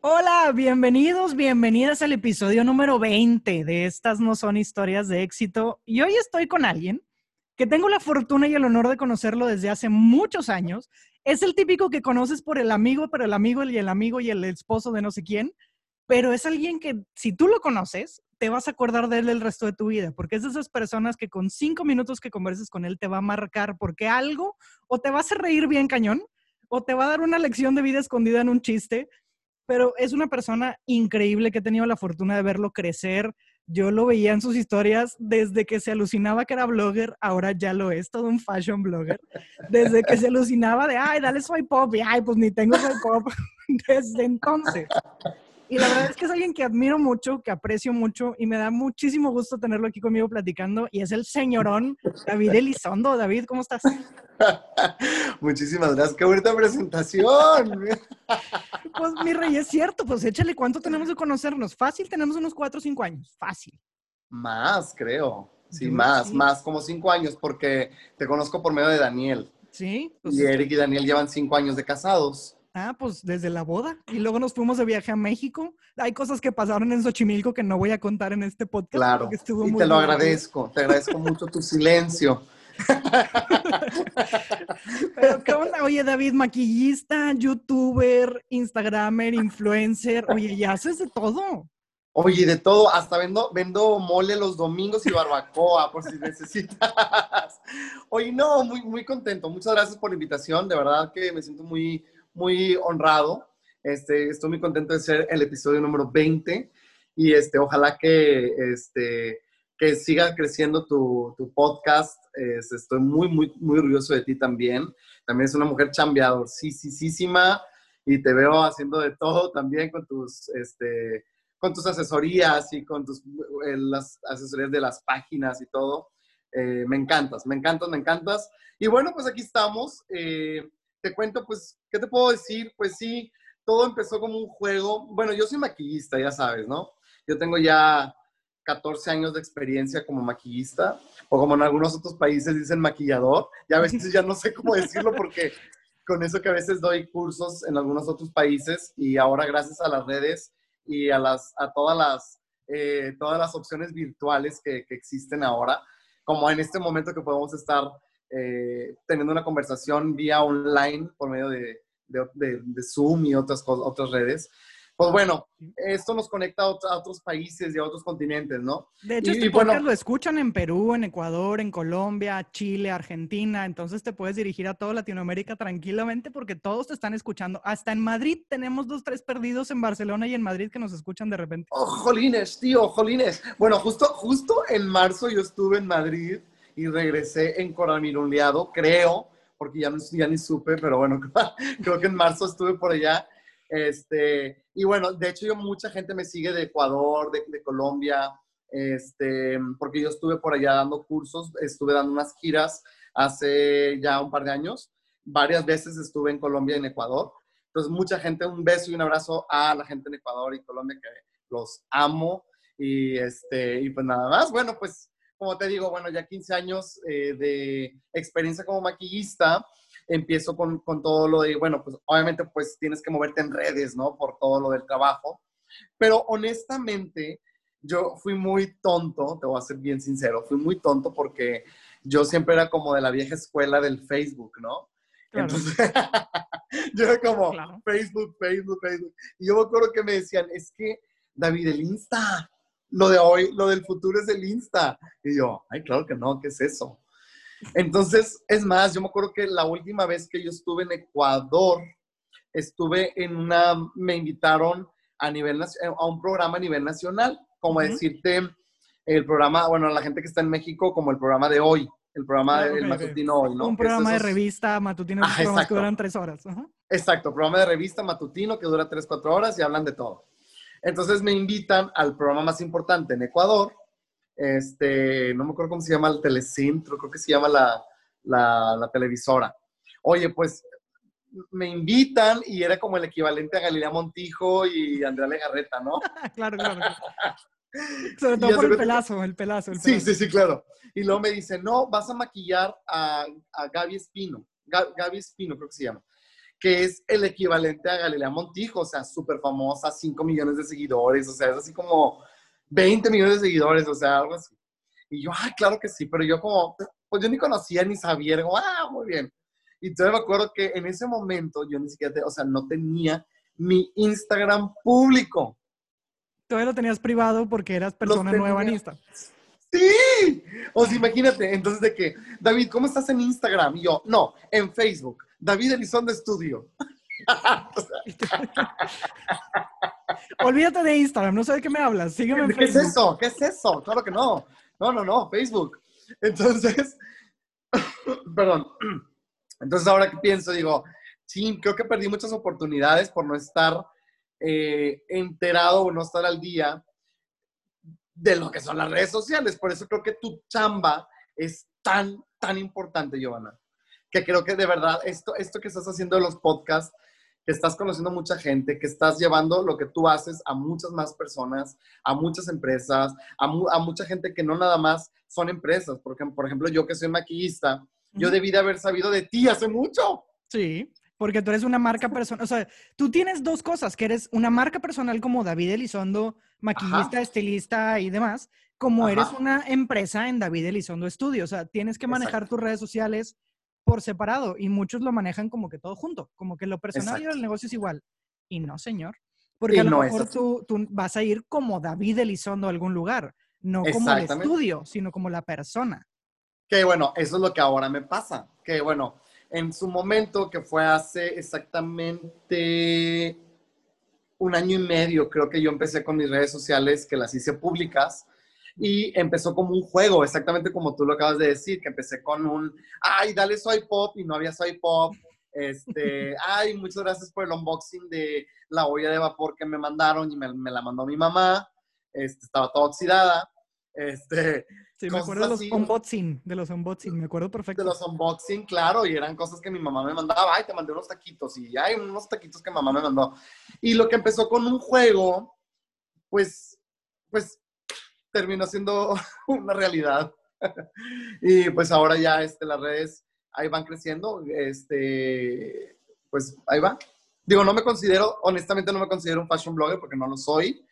Hola, bienvenidos, bienvenidas al episodio número 20 de Estas no son historias de éxito. Y hoy estoy con alguien que tengo la fortuna y el honor de conocerlo desde hace muchos años. Es el típico que conoces por el amigo, pero el amigo y el amigo y el esposo de no sé quién. Pero es alguien que si tú lo conoces, te vas a acordar de él el resto de tu vida, porque es de esas personas que con cinco minutos que converses con él te va a marcar porque algo o te va a hacer reír bien cañón o te va a dar una lección de vida escondida en un chiste pero es una persona increíble que he tenido la fortuna de verlo crecer. Yo lo veía en sus historias desde que se alucinaba que era blogger, ahora ya lo es, todo un fashion blogger. Desde que se alucinaba de, ay, dale soy pop, y ay, pues ni tengo soy pop, desde entonces. Y la verdad es que es alguien que admiro mucho, que aprecio mucho y me da muchísimo gusto tenerlo aquí conmigo platicando. Y es el señorón David Elizondo. David, ¿cómo estás? Muchísimas gracias. Qué bonita presentación. Pues mi rey, es cierto. Pues échale, ¿cuánto tenemos de conocernos? Fácil, tenemos unos cuatro o cinco años. Fácil. Más, creo. Sí, más, más, como cinco años, porque te conozco por medio de Daniel. Sí. Pues y Eric y Daniel llevan cinco años de casados. Ah, pues desde la boda. Y luego nos fuimos de viaje a México. Hay cosas que pasaron en Xochimilco que no voy a contar en este podcast. Claro. y te lo agradezco. Te agradezco mucho tu silencio. Pero ¿qué onda? Oye, David, maquillista, youtuber, instagramer, influencer. Oye, ya haces de todo. Oye, de todo, hasta vendo, vendo mole los domingos y barbacoa, por si necesitas. Oye, no, muy, muy contento. Muchas gracias por la invitación. De verdad que me siento muy, muy honrado. Este, estoy muy contento de ser el episodio número 20 y este, ojalá que, este, que siga creciendo tu, tu podcast. Este, estoy muy, muy, muy orgulloso de ti también. También es una mujer chambeador, y te veo haciendo de todo también con tus, este, con tus asesorías y con tus, eh, las asesorías de las páginas y todo. Eh, me encantas, me encantas, me encantas. Y bueno, pues aquí estamos. Eh, te cuento, pues, ¿qué te puedo decir? Pues sí, todo empezó como un juego. Bueno, yo soy maquillista, ya sabes, ¿no? Yo tengo ya 14 años de experiencia como maquillista, o como en algunos otros países dicen maquillador. Ya a veces ya no sé cómo decirlo porque con eso que a veces doy cursos en algunos otros países y ahora gracias a las redes y a, las, a todas, las, eh, todas las opciones virtuales que, que existen ahora, como en este momento que podemos estar eh, teniendo una conversación vía online por medio de, de, Zoom y otras, otras redes. Pues bueno, esto nos conecta a, otros países y a otros continentes, ¿no? De hecho, este podcast lo escuchan en Perú, en Ecuador, en Colombia, Chile, Argentina. Entonces te puedes dirigir a toda Latinoamérica tranquilamente porque todos te están escuchando. Hasta en Madrid tenemos dos, tres perdidos en Barcelona y en Madrid que nos escuchan de repente. ¡Oh, jolines, tío, jolines! Bueno, justo, justo en marzo yo estuve en Madrid y regresé en encoramiruleado, creo, porque ya, no, ya ni supe, pero bueno, creo que en marzo estuve por allá. Este, y bueno, de hecho yo mucha gente me sigue de Ecuador, de, de Colombia, este, porque yo estuve por allá dando cursos, estuve dando unas giras hace ya un par de años. Varias veces estuve en Colombia y en Ecuador. Entonces, mucha gente, un beso y un abrazo a la gente en Ecuador y Colombia, que los amo. Y, este, y pues nada más, bueno, pues como te digo, bueno, ya 15 años eh, de experiencia como maquillista, empiezo con, con, todo lo de, bueno, pues obviamente pues tienes que moverte en redes, ¿no? Por todo lo del trabajo. Pero honestamente, yo fui muy tonto, te voy a ser bien sincero, fui muy tonto porque yo siempre era como de la vieja escuela del Facebook, ¿no? Entonces, yo era como Facebook, Facebook, Facebook. Y yo me acuerdo que me decían, es que David, el Insta, lo de hoy, lo del futuro es el Insta. Y yo, ay, claro que no, ¿qué es eso? Entonces, es más, yo me acuerdo que la última vez que yo estuve en Ecuador, estuve en una, me invitaron a nivel, a un programa a nivel nacional, como decirte, el programa, bueno, la gente que está en México, como el programa de hoy, el programa del matutino hoy, ¿no? Un programa de revista matutino ah, que duran tres horas. Exacto, programa de revista matutino que dura tres, cuatro horas y hablan de todo. Entonces me invitan al programa más importante en Ecuador. Este, no me acuerdo cómo se llama el telecentro, creo que se llama la, la, televisora. Oye, pues me invitan y era como el equivalente a Galilea Montijo y Andrea Legarreta, ¿no? claro, claro. Sobre todo por el pelazo, el pelazo, el Sí, sí, sí, claro. Y luego me dice, no, vas a maquillar a, a Gaby Espino. Gaby Espino, creo que se llama que es el equivalente a Galilea Montijo, o sea, súper famosa, 5 millones de seguidores, o sea, es así como 20 millones de seguidores, o sea, algo así. Y yo, ah, claro que sí, pero yo como, pues yo ni conocía ni sabía, como, ah, muy bien. Y entonces me acuerdo que en ese momento yo ni siquiera, o sea, no tenía mi Instagram público. Todavía lo tenías privado porque eras persona nueva en Instagram. Sí, o sea, imagínate, entonces de que, David, ¿cómo estás en Instagram? Y yo, no, en Facebook, David Elizondo Estudio. Olvídate de Instagram, no sé de qué me hablas, sígueme en ¿Qué es eso? ¿Qué es eso? Claro que no. No, no, no, Facebook. Entonces, perdón. Entonces ahora que pienso, digo, sí, creo que perdí muchas oportunidades por no estar eh, enterado o no estar al día de lo que son las redes sociales. Por eso creo que tu chamba es tan, tan importante, Giovanna. Que creo que de verdad esto, esto que estás haciendo de los podcasts, que estás conociendo mucha gente, que estás llevando lo que tú haces a muchas más personas, a muchas empresas, a, a mucha gente que no nada más son empresas. Porque, por ejemplo, yo que soy maquillista, yo debí de haber sabido de ti hace mucho. Sí, porque tú eres una marca personal. O sea, tú tienes dos cosas, que eres una marca personal como David Elizondo, maquillista, estilista y demás, como eres una empresa en David Elizondo Studio. O sea, tienes que manejar tus redes sociales por separado y muchos lo manejan como que todo junto, como que lo personal y el negocio es igual. Y no, señor. Porque a lo mejor tú, tú, vas a ir como David Elizondo a algún lugar, no como el estudio, sino como la persona. Que bueno, eso es lo que ahora me pasa. Que bueno, en su momento, que fue hace exactamente un año y medio, creo que yo empecé con mis redes sociales, que las hice públicas, y empezó como un juego, exactamente como tú lo acabas de decir, que empecé con un, ay, dale soy pop, y no había soy pop, este, ay, muchas gracias por el unboxing de la olla de vapor que me mandaron y me, me la mandó mi mamá, este, estaba toda oxidada, este, Sí, me acuerdo de los unboxing, de los unboxing, me acuerdo perfecto. De los unboxing, claro, y eran cosas que mi mamá me mandaba, ay, te mandé unos taquitos, y hay unos taquitos que mamá me mandó. Y lo que empezó con un juego, pues, pues, terminó siendo una realidad. y pues ahora ya, este, las redes ahí van creciendo, este, pues ahí va. Digo, no me considero, honestamente no me considero un fashion blogger porque no lo soy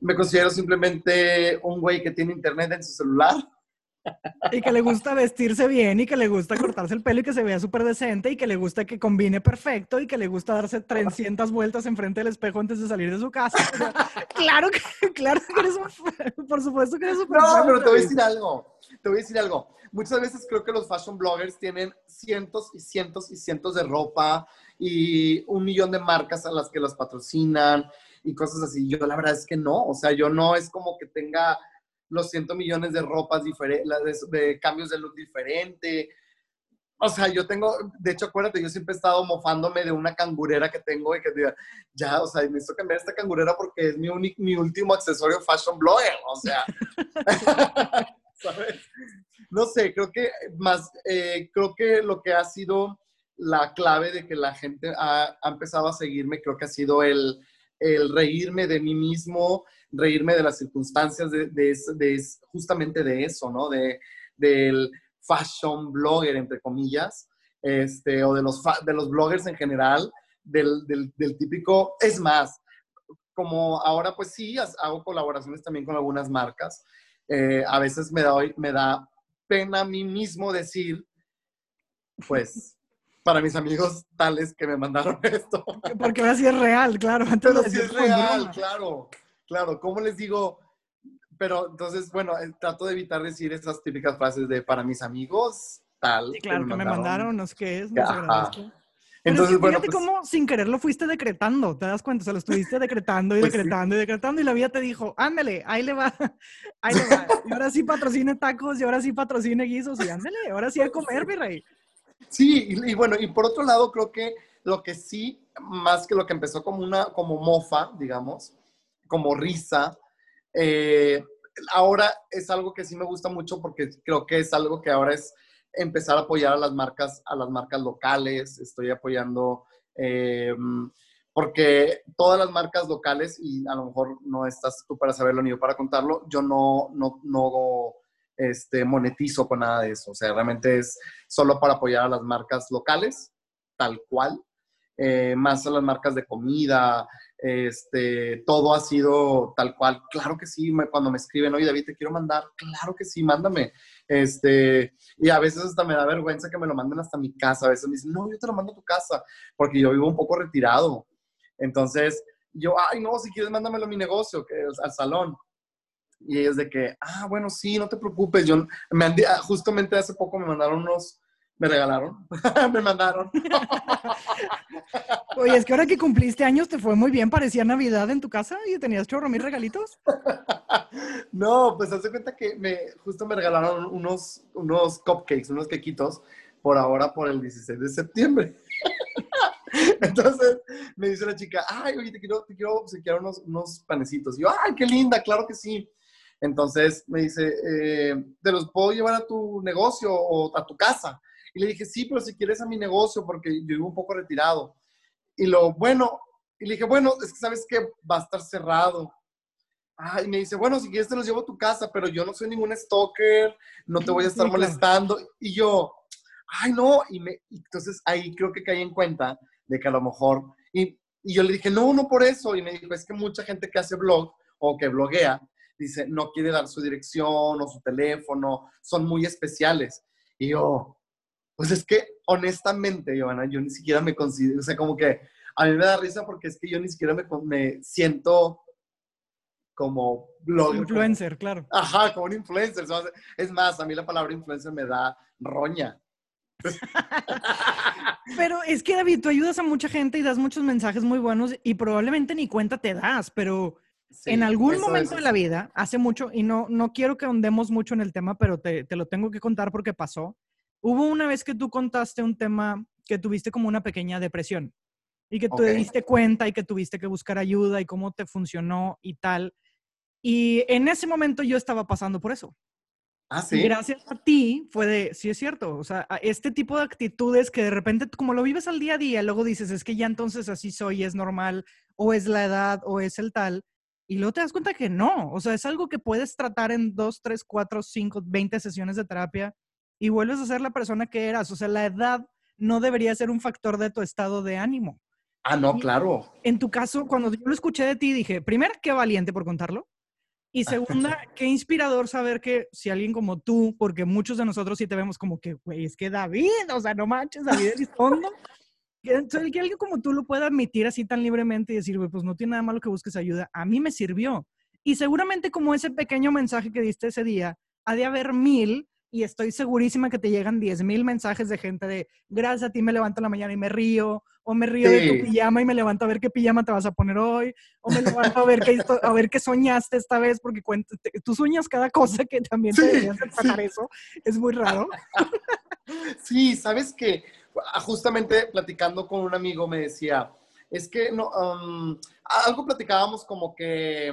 me considero simplemente un güey que tiene internet en su celular. Y que le gusta vestirse bien y que le gusta cortarse el pelo y que se vea súper decente y que le gusta que combine perfecto y que le gusta darse 300 vueltas enfrente del espejo antes de salir de su casa. claro que, claro que eres un, por supuesto que eres un No, pero te voy a decir algo, te voy a decir algo. Muchas veces creo que los fashion bloggers tienen cientos y cientos y cientos de ropa y un millón de marcas a las que los patrocinan y cosas así. Yo la verdad es que no, o sea, yo no es como que tenga los cientos millones de ropas diferentes, de, cambios de look diferente. O sea, yo tengo, de hecho, acuérdate, yo siempre he estado mofándome de una cangurera que tengo y que diga, ya, o sea, necesito cambiar esta cangurera porque es mi, mi último accesorio fashion blogger, o sea. ¿Sabes? No sé, creo que más, eh, creo que lo que ha sido la clave de que la gente ha, ha empezado a seguirme, creo que ha sido el, el reírme de mí mismo, reírme de las circunstancias, de, justamente de eso, ¿no? De, del fashion blogger, entre comillas, este, o de los, de los bloggers en general, del, típico, es más, como ahora pues sí, hago colaboraciones también con algunas marcas, eh, a veces me da, me da pena a mí mismo decir, pues para mis amigos tales que me mandaron esto. Porque ahora sí es real, claro. Antes pero sí es real, claro, claro. ¿Cómo les digo? Pero entonces, bueno, eh, trato de evitar decir esas típicas frases de para mis amigos, tal. Sí, claro, que me, mandaron, no sé qué es, no sé Entonces, bueno, fíjate pues cómo sin querer lo fuiste decretando, ¿te das cuenta? O sea, lo estuviste decretando y pues decretando y decretando y la vida te dijo, ándale, ahí le va, ahí le va. Y ahora sí patrocine tacos y ahora sí patrocine guisos y ándale, ahora sí a comer, mi rey. Sí, y, bueno, y por otro lado, creo que lo que sí, más que lo que empezó como una, como mofa, digamos, como risa, eh, ahora es algo que sí me gusta mucho porque creo que es algo que ahora es empezar a apoyar a las marcas, a las marcas locales, estoy apoyando, eh, porque todas las marcas locales, y a lo mejor no estás tú para saberlo ni yo para contarlo, yo no, no, no este, monetizo con nada de eso. O sea, realmente es solo para apoyar a las marcas locales, tal cual. Eh, más a las marcas de comida, este, todo ha sido tal cual. Claro que sí, cuando me escriben, oye David, te quiero mandar, claro que sí, mándame. Este, y a veces hasta me da vergüenza que me lo manden hasta mi casa. A veces me dicen, no, yo te lo mando a tu casa, porque yo vivo un poco retirado. Entonces, yo, ay, no, si quieres, mándamelo a mi negocio, que es al salón. Y es de que, ah, bueno, sí, no te preocupes. Yo, me ah, justamente hace poco me mandaron unos, me regalaron, me mandaron. Oye, es que ahora que cumpliste años te fue muy bien, parecía Navidad en tu casa y tenías chorro mil regalitos. no, pues hace cuenta que me, justo me regalaron unos, unos cupcakes, unos quequitos, por ahora, por el 16 de septiembre. Entonces me dice la chica, ay, oye, te quiero, te quiero obsequiar unos, unos panecitos. Y yo, ay, qué linda, claro que sí. Entonces me dice, eh, ¿te los puedo llevar a tu negocio o a tu casa? Y le dije, sí, pero si quieres a mi negocio, porque yo vivo un poco retirado. Y lo, bueno, y le dije, bueno, es que sabes que va a estar cerrado. Ah, y me dice, bueno, si quieres te los llevo a tu casa, pero yo no soy ningún stalker, no te voy a estar molestando. Y yo, ay, no. Y me, entonces ahí creo que caí en cuenta de que a lo mejor, y, y yo le dije, no, no por eso. Y me dijo, es que mucha gente que hace blog o que bloguea, dice, no quiere dar su dirección o su teléfono, son muy especiales. Y yo, pues es que honestamente, Giovanna, yo ni siquiera me considero, o sea, como que a mí me da risa porque es que yo ni siquiera me, me siento como blogger. Influencer, claro. Ajá, como un influencer. Es más, a mí la palabra influencer me da roña. pero es que David, tú ayudas a mucha gente y das muchos mensajes muy buenos y probablemente ni cuenta te das, pero en algún momento de la vida, hace mucho, y no, no quiero que ahondemos mucho en el tema, pero te, te lo tengo que contar porque pasó. Hubo una vez que tú contaste un tema que tuviste como una pequeña depresión y que tú te diste cuenta y que tuviste que buscar ayuda y cómo te funcionó y tal. Y en ese momento yo estaba pasando por eso. Ah, sí. Y gracias a ti fue de, sí es cierto, o sea, este tipo de actitudes que de repente como lo vives al día a día, luego dices, es que ya entonces así soy, es normal, o es la edad, o es el tal, y luego te das cuenta que no, o sea, es algo que puedes tratar en dos, tres, cuatro, cinco, veinte sesiones de terapia y vuelves a ser la persona que eras, o sea, la edad no debería ser un factor de tu estado de ánimo. Ah, no, claro. En tu caso, cuando yo lo escuché de ti, dije, primero, qué valiente por contarlo. Y segunda, qué inspirador saber que si alguien como tú, porque muchos de nosotros sí te vemos como que, güey, es que David, o sea, no manches, David es fondo. que, que alguien como tú lo pueda admitir así tan libremente y decir, güey, pues no tiene nada malo que busques ayuda. A mí me sirvió. Y seguramente como ese pequeño mensaje que diste ese día, ha de haber mil y estoy segurísima que te llegan 10 mil mensajes de gente de gracias a ti me levanto en la mañana y me río, o me río de tu pijama y me levanto a ver qué pijama te vas a poner hoy, o me levanto a ver qué, a ver qué soñaste esta vez, porque tú sueñas cada cosa que también te deberías de eso, es muy raro. Sí, sabes que ah, justamente platicando con un amigo me decía, es que no, um, algo platicábamos como que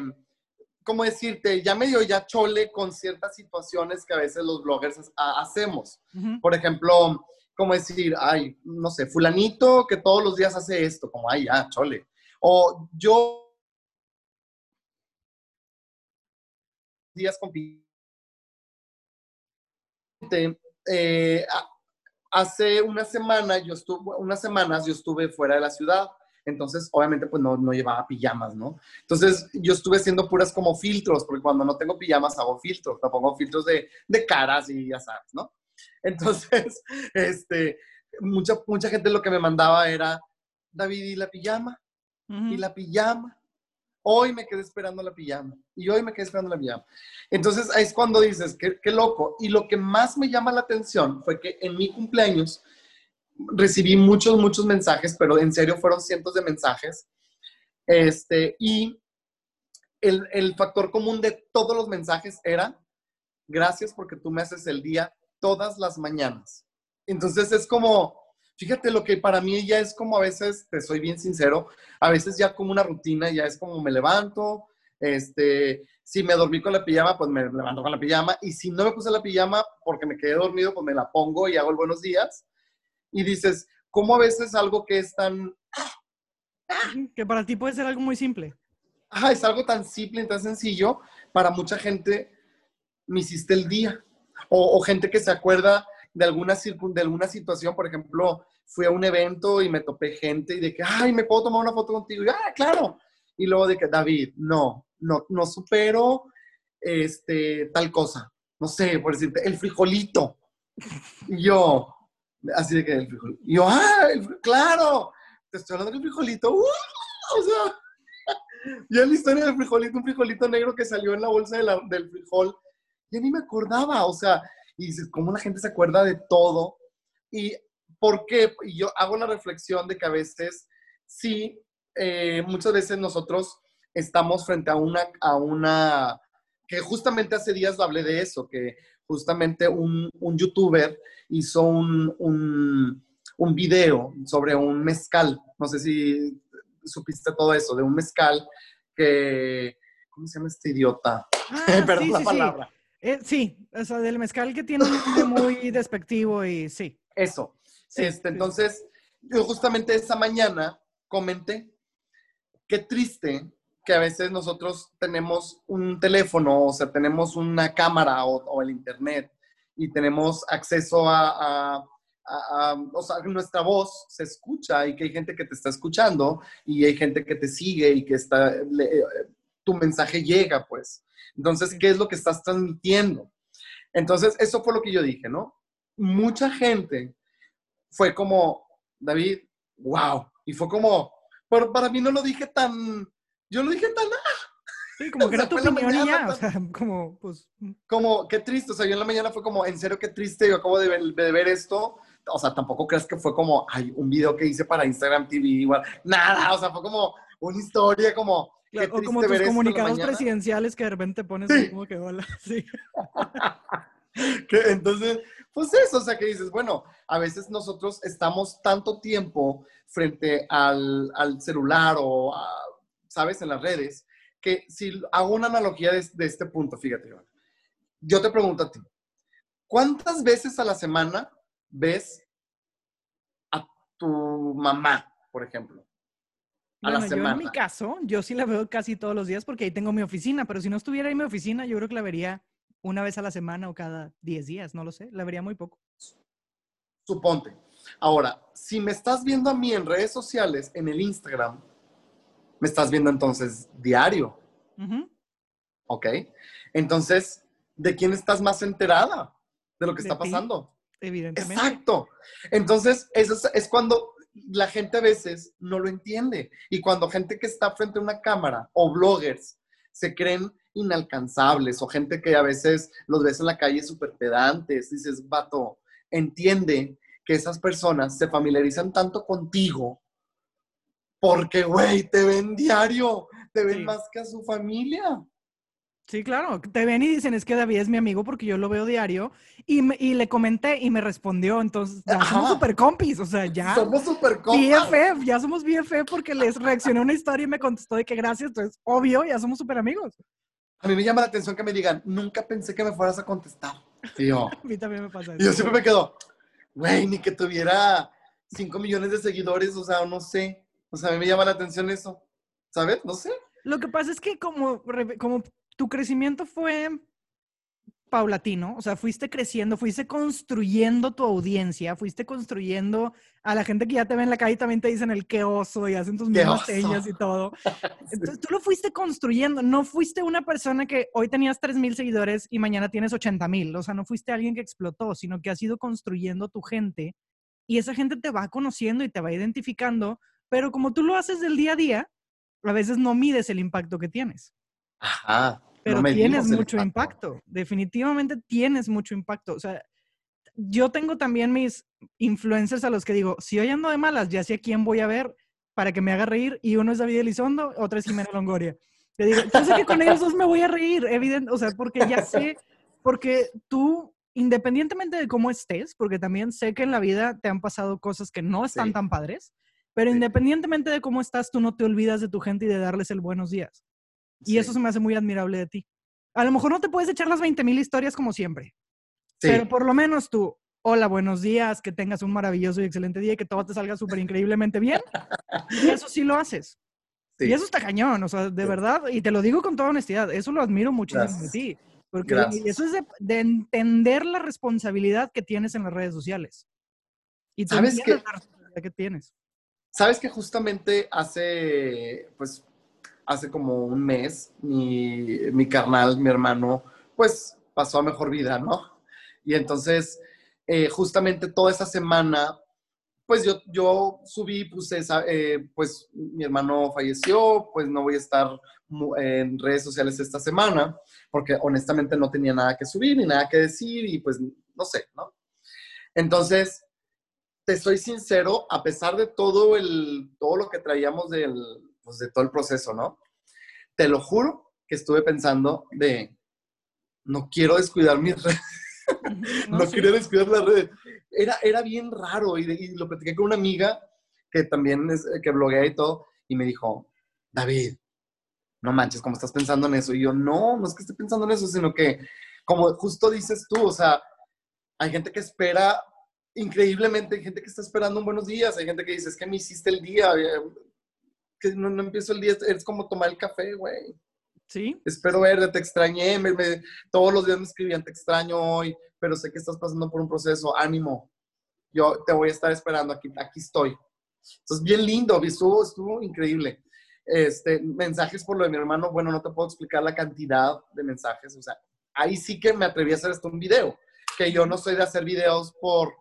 como decirte, ya medio ya chole con ciertas situaciones que a veces los bloggers hacemos. Por ejemplo, como decir, ay, no sé, fulanito que todos los días hace esto, como, ay, ya, chole. O yo días con eh, hace una semana yo estuve, unas semanas yo estuve fuera de la ciudad entonces, obviamente, pues no, no llevaba pijamas, ¿no? Entonces, yo estuve haciendo puras como filtros, porque cuando no tengo pijamas hago filtros, me pongo filtros de, de caras y ya sabes, ¿no? Entonces, este, mucha, mucha gente lo que me mandaba era, David, ¿y la pijama? ¿Y la pijama? Hoy me quedé esperando la pijama. Y hoy me quedé esperando la pijama. Entonces, ahí es cuando dices, qué, qué loco. Y lo que más me llama la atención fue que en mi cumpleaños recibí muchos, muchos mensajes, pero en serio fueron cientos de mensajes. Este, y el, el factor común de todos los mensajes era, gracias porque tú me haces el día todas las mañanas. Entonces es como, fíjate lo que para mí ya es como a veces, te soy bien sincero, a veces ya como una rutina, ya es como me levanto, este, si me dormí con la pijama, pues me levanto con la pijama, y si no me puse la pijama porque me quedé dormido, pues me la pongo y hago el buenos días y dices, ¿cómo a veces algo que es tan... Que para ti puede ser algo muy simple. Ah, es algo tan simple y tan sencillo, para mucha gente me hiciste el día. O, gente que se acuerda de alguna, de alguna situación, por ejemplo, fui a un evento y me topé gente y de que, ay, ¿me puedo tomar una foto contigo? Y, ah, claro. Y luego de que, David, no, no, no supero este, tal cosa. No sé, por decirte, el frijolito. Y yo, así de que el frijolito. Y yo, ah, claro, te estoy hablando del frijolito. ¡Uh! o sea, ya la historia del frijolito, un frijolito negro que salió en la bolsa del frijol, ya ni me acordaba, o sea, y dices, ¿cómo la gente se acuerda de todo? Y por qué, y yo hago la reflexión de que a veces, sí, eh, muchas veces nosotros estamos frente a una, a una, que justamente hace días hablé de eso, que justamente un, un youtuber hizo un, un, un video sobre un mezcal, no sé si supiste todo eso, de un mezcal que, ¿cómo se llama este idiota? Ah, Perdón la palabra. Eh, sí, o sea, del mezcal que tiene un nombre muy despectivo y sí. Eso. este, Entonces, yo justamente esa mañana comenté, qué triste que a veces nosotros tenemos un teléfono, o sea, tenemos una cámara o, el internet y tenemos acceso a o sea, nuestra voz se escucha y que hay gente que te está escuchando y hay gente que te sigue y que está, eh, tu mensaje llega, pues. Entonces, ¿qué es lo que estás transmitiendo? Entonces, eso fue lo que yo dije, ¿no? Mucha gente fue como, David, wow. Y fue como, pero para mí no lo dije tan, yo lo dije tan, ah". Sí, como que era tu opinión y ya, o sea, como, pues... Mm. Como, qué triste, o sea, yo en la mañana fue como, en serio, qué triste, yo acabo de de ver esto, o sea, tampoco crees que fue como, ay, un video que hice para Instagram TV, igual, nada, o sea, fue como una historia como... o como tus comunicados presidenciales que de repente pones sí. como que hola, sí. que, entonces, pues eso, o sea, que dices, bueno, a veces nosotros estamos tanto tiempo frente al, al celular o, ¿sabes?, en las redes, que si hago una analogía de, de este punto, fíjate, yo te pregunto a ti, ¿cuántas veces a la semana ves a tu mamá, por ejemplo? A la semana. Yo en mi caso, yo sí la veo casi todos los días porque ahí tengo mi oficina, pero si no estuviera ahí mi oficina, yo creo que la vería una vez a la semana o cada 10 días, no lo sé, la vería muy poco. Suponte. Ahora, si me estás viendo a mí en redes sociales, en el Instagram, me estás viendo entonces diario. ¿Ok? Entonces, ¿de quién estás más enterada de lo que está pasando? evidentemente. Exacto. Entonces, eso es, cuando la gente a veces no lo entiende. Y cuando gente que está frente a una cámara o bloggers se creen inalcanzables o gente que a veces los ves en la calle súper pedantes, dices, vato, entiende que esas personas se familiarizan tanto contigo porque, güey, te ven diario, te ven más que a su familia. Sí, claro, te ven y dicen, es que David es mi amigo porque yo lo veo diario y, y le comenté y me respondió, entonces ya somos super compis, o sea, ya. Somos super compis. BFF, ya somos BFF porque les reaccioné a una historia y me contestó de que gracias, entonces, obvio, ya somos súper amigos. A mí me llama la atención que me digan, nunca pensé que me fueras a contestar. A mí también me pasa eso. Y yo siempre me quedo, güey, ni que tuviera 5 millones de seguidores, o sea, no sé. O sea, a mí me llama la atención eso, ¿sabes? No sé. Lo que pasa es que como, como tu crecimiento fue paulatino, o sea, fuiste creciendo, fuiste construyendo tu audiencia, fuiste construyendo a la gente que ya te ve en la calle también te dicen el qué oso y hacen tus mismas señas y todo. Entonces tú lo fuiste construyendo, no fuiste una persona que hoy tenías 3 mil seguidores y mañana tienes 80 mil, o sea, no fuiste alguien que explotó, sino que has ido construyendo tu gente y esa gente te va conociendo y te va identificando, pero como tú lo haces del día a día, a veces no mides el impacto que tienes. Ajá. Pero tienes mucho impacto. definitivamente tienes mucho impacto. O sea, yo tengo también mis influencers a los que digo, si hoy ando de malas, ya sé a quién voy a ver para que me haga reír, y uno es David Elizondo, otro es Jimena Longoria. Te digo, yo sé que con ellos dos me voy a reír, evidente, o sea, porque ya sé, porque tú, independientemente de cómo estés, porque también sé que en la vida te han pasado cosas que no están tan padres, pero independientemente de cómo estás, tú no te olvidas de tu gente y de darles el buenos días. Y eso se me hace muy admirable de ti. A lo mejor no te puedes echar las 20 mil historias como siempre, pero por lo menos tú, hola, buenos días, que tengas un maravilloso y excelente día y que todo te salga súper increíblemente bien. Y eso sí lo haces. Y eso está cañón, o sea, de verdad, y te lo digo con toda honestidad, eso lo admiro muchísimo de ti. Porque eso es de, entender la responsabilidad que tienes en las redes sociales. Y ¿Sabes qué? que tienes. Sabes que justamente hace, pues, hace como un mes, mi, mi carnal, mi hermano, pues pasó a mejor vida, ¿no? Y entonces, eh, justamente toda esa semana, pues yo, yo subí, puse, eh, pues mi hermano falleció, pues no voy a estar en redes sociales esta semana, porque honestamente no tenía nada que subir ni nada que decir y pues no sé, ¿no? Entonces, te soy sincero, a pesar de todo, el, todo lo que traíamos del, pues, de todo el proceso, ¿no? Te lo juro que estuve pensando de, no quiero descuidar mis redes. no, quiero descuidar las redes. Era, era bien raro y, lo platiqué con una amiga que también es, que bloguea y todo, y me dijo, David, no manches, ¿cómo estás pensando en eso? Y yo, no, no es que esté pensando en eso, sino que, como justo dices tú, o sea, hay gente que espera increíblemente, hay gente que está esperando un buenos días, hay gente que dice, es que me hiciste el día, eh, que no, no empiezo el día, es como tomar el café, güey. Sí. Espero verte, te extrañé, todos los días me escribían, te extraño hoy, pero sé que estás pasando por un proceso, ánimo, yo te voy a estar esperando, aquí, aquí estoy. Entonces, bien lindo, estuvo, estuvo increíble este, mensajes por lo de mi hermano, bueno, no te puedo explicar la cantidad de mensajes, o sea, ahí sí que me atreví a hacer esto un video, que yo no soy de hacer videos por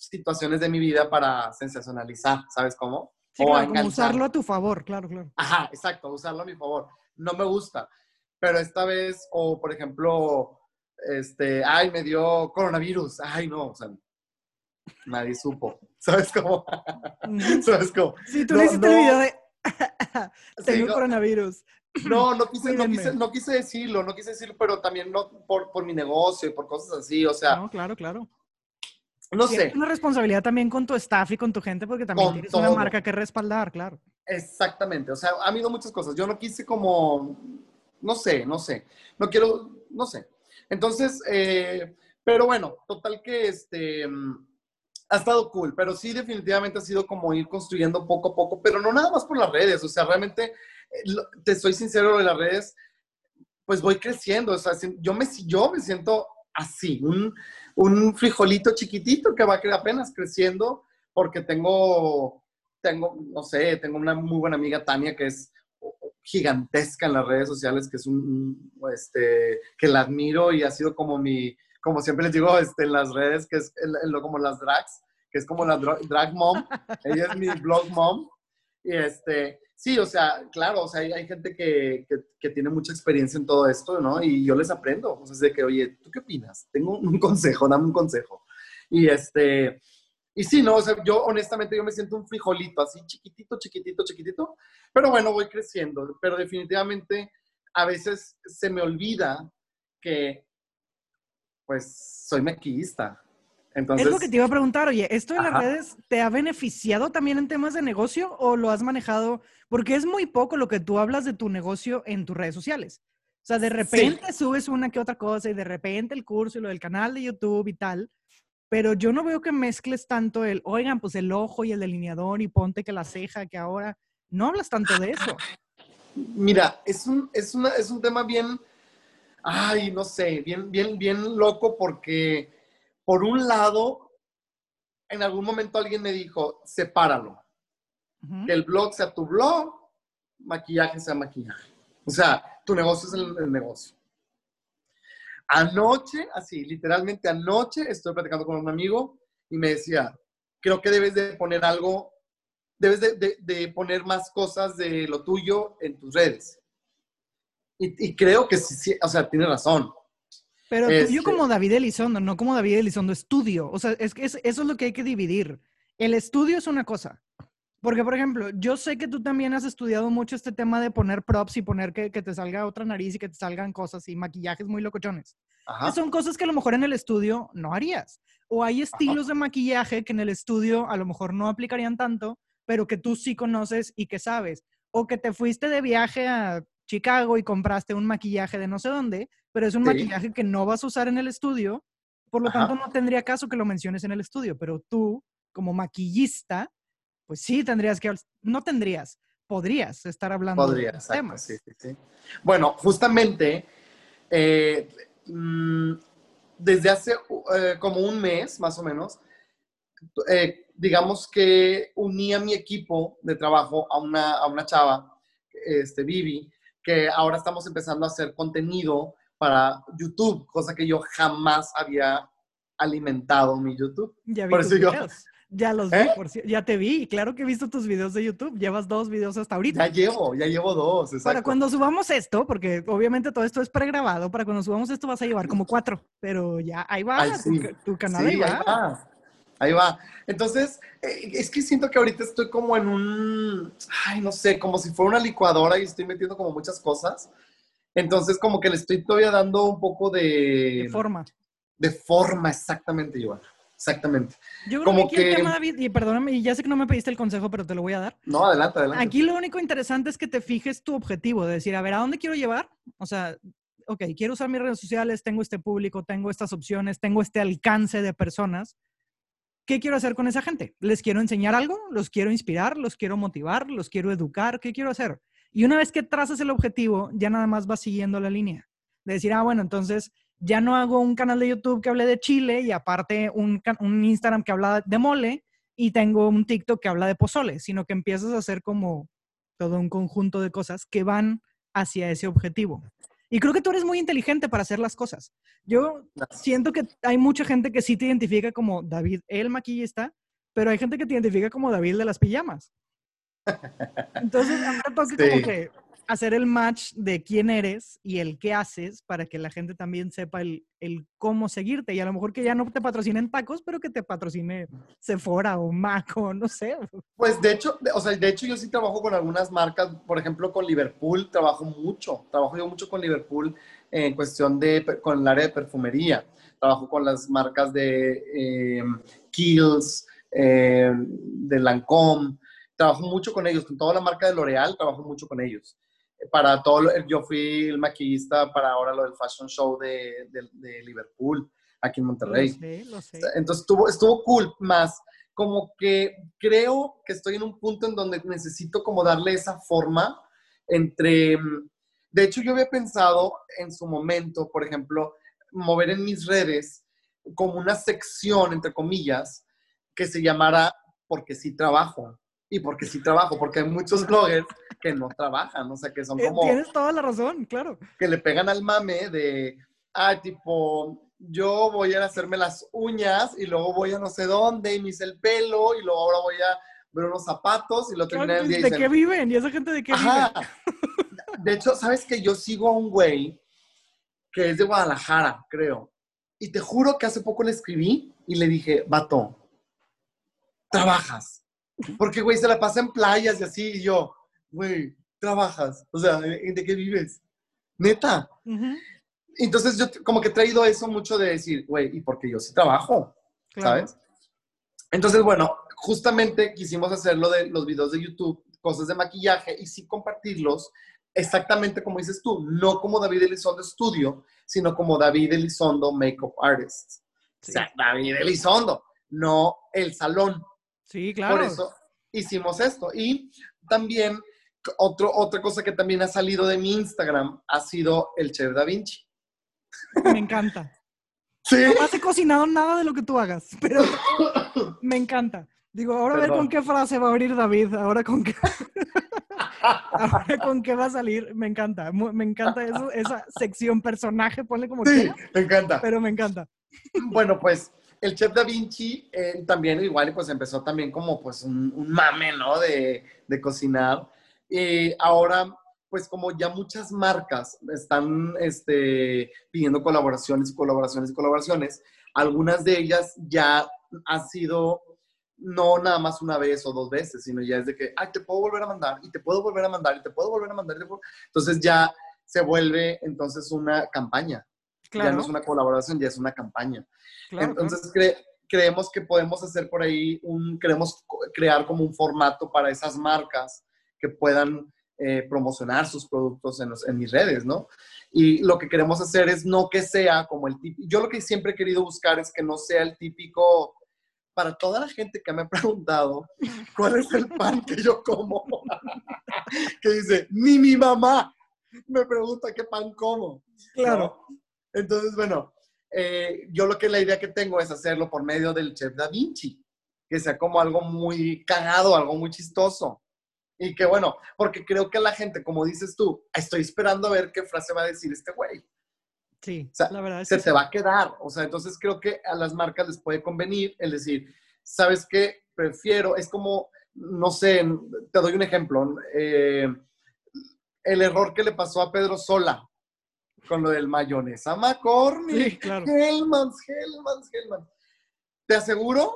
situaciones de mi vida para sensacionalizar, ¿sabes cómo? Sí, o como usarlo a tu favor, claro, claro. Ajá, exacto, usarlo a mi favor. No me gusta, pero esta vez, o por ejemplo, este, ay, me dio coronavirus, ay, no, o sea, nadie supo, ¿sabes cómo? ¿Sabes cómo? Sí, tú le hiciste el video de Tengo coronavirus. No, no quise, no quise, decirlo, no quise decirlo, pero también no por, por mi negocio y por cosas así, o sea. No, claro, claro. No sé. Una responsabilidad también con tu staff y con tu gente porque también tienes una marca que respaldar, claro. Exactamente, o sea, ha habido muchas cosas. Yo no quise como, no sé, no sé, no quiero, no sé. Entonces, eh, pero bueno, total que este ha estado cool, pero sí definitivamente ha sido como ir construyendo poco a poco, pero no nada más por las redes, o sea, realmente, eh, te soy sincero de las redes, pues voy creciendo, o sea, yo me, yo me siento así, un, un frijolito chiquitito que va apenas creciendo, porque tengo, tengo, no sé, tengo una muy buena amiga Tania que es gigantesca en las redes sociales, que es un, este, que la admiro y ha sido como mi, como siempre les digo este, en las redes, que es lo como las drags, que es como la drag mom. Ella es mi blog mom. Y este, sí, o sea, claro, o sea, hay, gente que, que, tiene mucha experiencia en todo esto, ¿no? Y yo les aprendo. O sea, es de que, oye, ¿tú qué opinas? Tengo un consejo, dame un consejo. Y este, y sí, no, o sea, yo honestamente yo me siento un frijolito, así chiquitito, chiquitito, chiquitito, pero bueno, voy creciendo, pero definitivamente a veces se me olvida que pues soy maquillista. Entonces, es lo que te iba a preguntar, oye, ¿esto de las redes te ha beneficiado también en temas de negocio o lo has manejado? Porque es muy poco lo que tú hablas de tu negocio en tus redes sociales. O sea, de repente subes una que otra cosa y de repente el curso y lo del canal de YouTube y tal, pero yo no veo que mezcles tanto el, oigan, pues el ojo y el delineador y ponte que la ceja, que ahora no hablas tanto de eso. Mira, es un, es una, es un tema bien ay, no sé, bien, bien, bien loco porque por un lado, en algún momento alguien me dijo, sepáralo. Que el blog sea tu blog, maquillaje sea maquillaje. O sea, tu negocio es el, negocio. Anoche, así, literalmente anoche, estoy platicando con un amigo y me decía, creo que debes de poner algo, debes de, de poner más cosas de lo tuyo en tus redes. Y, creo que sí, o sea, tiene razón. Pero este como David Elizondo, no como David Elizondo estudio. O sea, es que eso es lo que hay que dividir. El estudio es una cosa. Porque, por ejemplo, yo sé que tú también has estudiado mucho este tema de poner props y poner que, que te salga otra nariz y que te salgan cosas y maquillajes muy locochones. Son cosas que a lo mejor en el estudio no harías. O hay estilos de maquillaje que en el estudio a lo mejor no aplicarían tanto, pero que tú sí conoces y que sabes. O que te fuiste de viaje a Chicago y compraste un maquillaje de no sé dónde, pero es un maquillaje que no vas a usar en el estudio, por lo tanto no tendría caso que lo menciones en el estudio, pero tú, como maquillista, pues sí tendrías que, no tendrías, podrías estar hablando de temas. Sí, sí, sí. Bueno, justamente, eh, mm, desde hace eh, como un mes, más o menos, eh, digamos que uní a mi equipo de trabajo a una, a una chava, este, Vivi, que ahora estamos empezando a hacer contenido para YouTube, cosa que yo jamás había alimentado mi YouTube. Ya vi Por tus eso yo- videos. Ya los vi, ¿Eh? por ya te vi. Claro que he visto tus videos de YouTube. Llevas dos videos hasta ahorita. Ya llevo, ya llevo dos, exacto. Para cuando subamos esto, porque obviamente todo esto es pregrabado, para cuando subamos esto vas a llevar como cuatro, pero ya ahí va, Ay, tu, sí. tu canal Sí, ahí va. va. Ahí va. Entonces, eh, es que siento que ahorita estoy como en un, ay, no sé, como si fuera una licuadora y estoy metiendo como muchas cosas. Entonces, como que le estoy todavía dando un poco de, De forma. de forma, exactamente, Joana. Exactamente. Yo creo Como que aquí el tema, David, y perdóname, y ya sé que no me pediste el consejo, pero te lo voy a dar. No, adelante, adelante. Aquí lo único interesante es que te fijes tu objetivo, de decir, a ver, ¿a dónde quiero llevar? O sea, ok, quiero usar mis redes sociales, tengo este público, tengo estas opciones, tengo este alcance de personas. ¿Qué quiero hacer con esa gente? ¿Les quiero enseñar algo? ¿Los quiero inspirar? ¿Los quiero motivar? ¿Los quiero educar? ¿Qué quiero hacer? Y una vez que trazas el objetivo, ya nada más vas siguiendo la línea. De decir, ah, bueno, entonces ya no hago un canal de YouTube que hable de Chile y aparte un, un Instagram que habla de mole y tengo un TikTok que habla de pozole, sino que empiezas a hacer como todo un conjunto de cosas que van hacia ese objetivo. Y creo que tú eres muy inteligente para hacer las cosas. Yo Gracias. siento que hay mucha gente que sí te identifica como David el maquillista, pero hay gente que te identifica como David de las pijamas. Entonces, a mí me toca como Sí. que hacer el match de quién eres y el qué haces para que la gente también sepa el, cómo seguirte. Y a lo mejor que ya no te patrocinen tacos, pero que te patrocine Sephora o Mac o no sé. Pues de hecho, o sea, de hecho yo sí trabajo con algunas marcas, por ejemplo con Liverpool, trabajo mucho, trabajo yo mucho con Liverpool en cuestión de, con el área de perfumería, trabajo con las marcas de eh, de Lancôme, trabajo mucho con ellos, con toda la marca de L'Oreal, trabajo mucho con ellos. Para todo, yo fui el maquillista para ahora lo del fashion show de, de- de Liverpool, aquí en Monterrey. Lo sé, lo sé. Entonces estuvo, estuvo cool, más como que creo que estoy en un punto en donde necesito como darle esa forma entre, de hecho yo había pensado en su momento, por ejemplo, mover en mis redes como una sección, entre comillas, que se llamara porque sí trabajo. Y porque sí trabajo, porque hay muchos bloggers que no trabajan, o sea, que son Eh, como Tienes toda la razón, claro. que le pegan al mame de, ah, tipo, yo voy a hacerme las uñas y luego voy a no sé dónde y me hice el pelo y luego ahora voy a ver unos zapatos y lo terminé el día y ¿De qué dicen, viven? ¿Y esa gente de qué ajá. vive? De hecho, ¿sabes que Yo sigo a un güey que es de Guadalajara, creo. Y te juro que hace poco le escribí y le dije, vato, trabajas. Porque, güey, se la pasa en playas y así, y yo, güey, trabajas. O sea, ¿de qué vives? Neta. Entonces yo como que he traído eso mucho de decir, güey, y porque yo sí trabajo, claro. ¿sabes? Entonces, bueno, justamente quisimos hacer lo de los videos de YouTube, cosas de maquillaje, y sí compartirlos exactamente como dices tú, no como David Elizondo Studio, sino como David Elizondo Makeup Artist. Sí. O sea, David Elizondo, no el salón. Sí, claro. Por eso hicimos esto. Y también otro, otra cosa que también ha salido de mi Instagram ha sido el Chef Da Vinci. Me encanta. Sí. No has cocinado nada de lo que tú hagas, pero me encanta. Digo, ahora a ver con qué frase va a abrir David, ahora con qué, ahora con qué va a salir. Me encanta, me encanta eso, esa sección personaje, ponle como Sí, quieras, me encanta. pero me encanta. Bueno, pues el chef Da Vinci eh, también igual pues empezó también como pues un, un mame, ¿no? De, de cocinar. Y ahora pues como ya muchas marcas están este, pidiendo colaboraciones y colaboraciones y colaboraciones, algunas de ellas ya han sido no nada más una vez o dos veces, sino ya es de que, ay, te puedo volver a mandar y te puedo volver a mandar y te puedo volver a mandar. y te puedo-". Entonces ya se vuelve entonces una campaña. Ya Claro, no es una colaboración, ya es una campaña. claro, Entonces cre- creemos que podemos hacer por ahí un, queremos crear como un formato para esas marcas que puedan eh, promocionar sus productos en, los- en mis redes, ¿no? Y lo que queremos hacer es no que sea como el típico, yo lo que siempre he querido buscar es que no sea el típico, para toda la gente que me ha preguntado cuál es el pan que yo como, que dice, ni mi mamá me pregunta qué pan como. claro. ¿no? Entonces, bueno, eh, yo lo que la idea que tengo es hacerlo por medio del chef Da Vinci. que sea como algo muy cagado, algo muy chistoso. Y que bueno, porque creo que la gente, como dices tú, estoy esperando a ver qué frase va a decir este güey. Sí, la verdad es se te va a quedar. O sea, entonces creo que a las marcas les puede convenir el decir, ¿sabes qué? Prefiero, es como, no sé, te doy un ejemplo. Eh, el error que le pasó a Pedro Sola con lo del mayonesa McCormick. Sí, claro. Hellmans, Hellmans, Hellmans. Te aseguro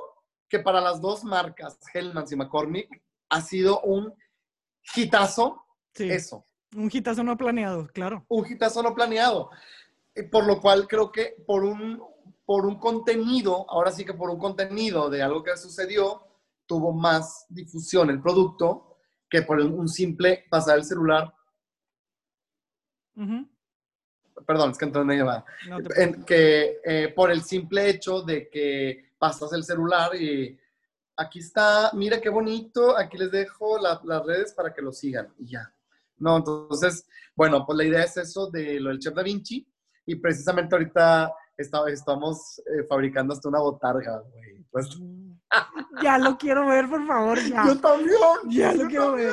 que para las dos marcas, Hellmans y McCormick, ha sido un hitazo eso. Un hitazo no planeado, claro. Un hitazo no planeado. Por lo cual creo que por un, por un contenido, ahora sí que por un contenido de algo que sucedió, tuvo más difusión el producto que por un simple pasar el celular. Perdón, es que entonces me lleva. que eh, por el simple hecho de que pasas el celular y aquí está, mira qué bonito, aquí les dejo las redes para que lo sigan y ya. No, entonces, bueno, pues la idea es eso de lo del Chef Da Vinci y precisamente ahorita estamos eh, fabricando hasta una botarga, güey. Pues... Ya lo quiero ver, por favor, ya. Yo también. Ya lo quiero ver.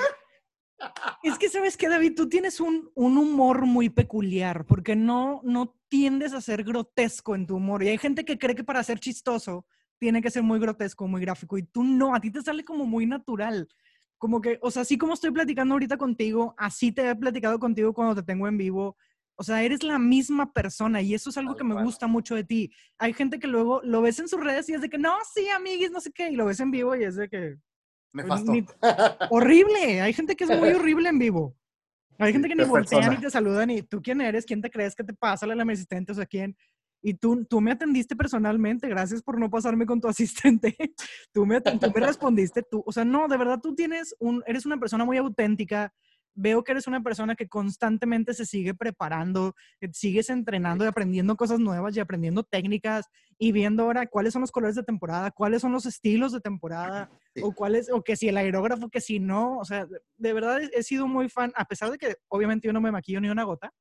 Es que, ¿sabes qué, David? Tú tienes un, un, humor muy peculiar, porque no, no tiendes a ser grotesco en tu humor. Y hay gente que cree que para ser chistoso tiene que ser muy grotesco, muy gráfico, y tú no, a ti te sale como muy natural. Como que, o sea, así como estoy platicando ahorita contigo, así te he platicado contigo cuando te tengo en vivo. O sea, eres la misma persona y eso es algo que me gusta mucho de ti. Hay gente que luego lo ves en sus redes y es de que, no, sí, amiguis, no sé qué, y lo ves en vivo y es de que... Me pues, horrible. Hay gente que es muy horrible en vivo. Hay gente que ni voltean ni te saludan y tú quién eres, quién te crees que te pasa la asistente, o sea, quién y tú, tú me atendiste personalmente, gracias por no pasarme con tu asistente, tú me, tú me respondiste, tú, o sea, no, de verdad tú tienes un, eres una persona muy auténtica, veo que eres una persona que constantemente se sigue preparando, que sigues entrenando y aprendiendo cosas nuevas y aprendiendo técnicas y viendo ahora cuáles son los colores de temporada, cuáles son los estilos de temporada, o cuáles, o que si el aerógrafo, que si no, o sea, de verdad he sido muy fan, a pesar de que obviamente yo no me maquillo ni una gota,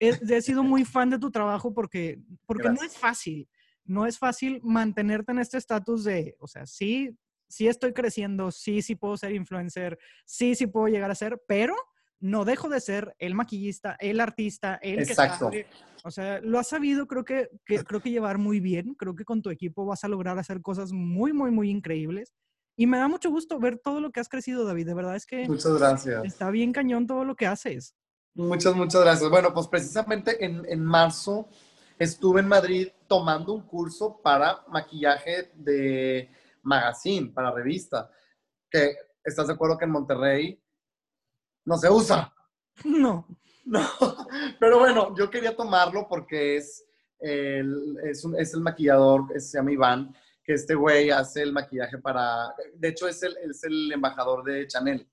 he, sido muy fan de tu trabajo porque, porque no es fácil. No es fácil mantenerte en este estatus de, o sea, sí, sí estoy creciendo, sí, sí puedo ser influencer, sí, sí puedo llegar a ser, pero no dejo de ser el maquillista, el artista, el Exacto. que O sea, lo has sabido, creo que, que, creo que llevar muy bien. Creo que con tu equipo vas a lograr hacer cosas muy, muy, muy increíbles. Y me da mucho gusto ver todo lo que has crecido, David. De verdad es que. Muchas gracias. Está bien cañón todo lo que haces. Muchas, muchas gracias. Bueno, pues precisamente en, en marzo estuve en Madrid tomando un curso para maquillaje de magazine, para revista, que estás de acuerdo que en Monterrey no se usa. No. No, pero bueno, yo quería tomarlo porque es el, es, un, es el maquillador, se llama Iván, que este güey hace el maquillaje para, de hecho es el, es el embajador de Chanel,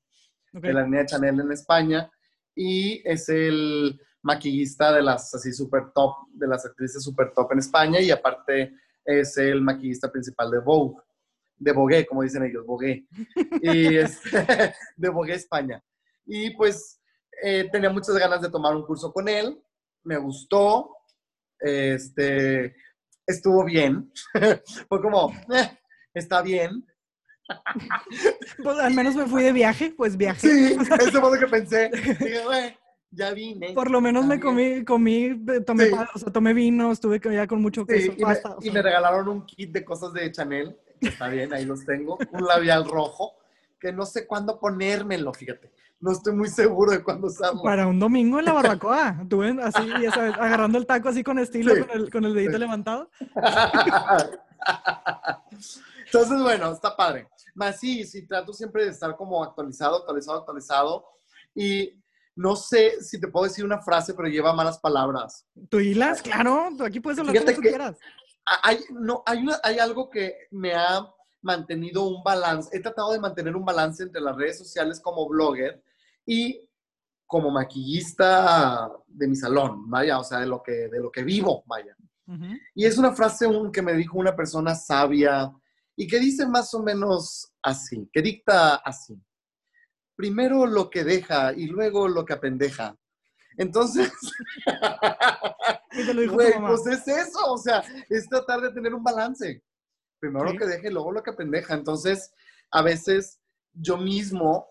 de la línea de Chanel en España y es el maquillista de las así super top, de las actrices super top en España y aparte es el maquillista principal de Vogue, de Vogue, como dicen ellos, Vogue, y es de Vogue España. Y pues eh, tenía muchas ganas de tomar un curso con él, me gustó, este, estuvo bien, fue como, eh, está bien, pues al menos me fui de viaje, pues viaje. Sí, eso fue lo que pensé. Dije, güey, ya vine. Por lo menos me comí, comí, tomé, o sea, tomé vino, estuve ya con mucho queso. y, me, y me regalaron un kit de cosas de Chanel, está bien, ahí los tengo. Un labial rojo, que no sé cuándo ponérmelo, fíjate. No estoy muy seguro de cuándo usarlo. Para un domingo en la barbacoa. Estuve así, ya sabes, agarrando el taco así con estilo, con, el, con el dedito levantado. Entonces, bueno, está padre. Más sí, sí, trato siempre de estar como actualizado, actualizado, actualizado. Y no sé si te puedo decir una frase, pero lleva malas palabras. ¿Tú hilas? Claro, tú aquí puedes hablar lo que tú quieras. Hay, no, hay, una, hay algo que me ha mantenido un balance. He tratado de mantener un balance entre las redes sociales como blogger y como maquillista de mi salón, vaya, o sea, de lo que, de lo que vivo, vaya. Y es una frase que me dijo una persona sabia, y que dice más o menos así, que dicta así. Primero lo que deja y luego lo que apendeja. Entonces, pues es eso, o sea, es tratar de tener un balance. Primero Sí. lo que deje, luego lo que pendeja. Entonces, a veces yo mismo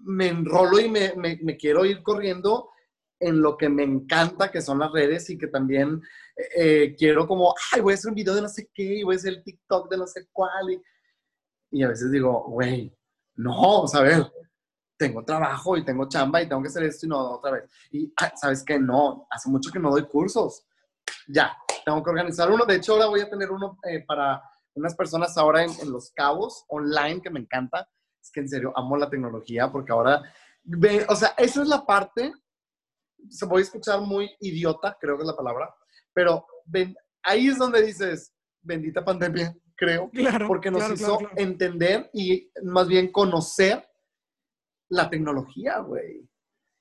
me enrolo y me, me- me quiero ir corriendo en lo que me encanta, que son las redes, y que también eh, quiero como, ay, voy a hacer un video de no sé qué, y voy a hacer el TikTok de no sé cuál. Y, y a veces digo, güey, no, o sea, a ver, tengo trabajo y tengo chamba y tengo que hacer esto y no otra vez. Y, ah, ¿sabes qué? No, hace mucho que no doy cursos. Ya, tengo que organizar uno. De hecho, ahora voy a tener uno eh, para unas personas ahora en, en Los Cabos, online, que me encanta. Es que en serio, amo la tecnología porque ahora, ve, o sea, esa es la parte, se voy a escuchar muy idiota, creo que es la palabra, pero ven, ahí es donde dices, bendita pandemia, creo, Claro. porque nos claro, hizo claro, entender y más bien conocer la tecnología, güey.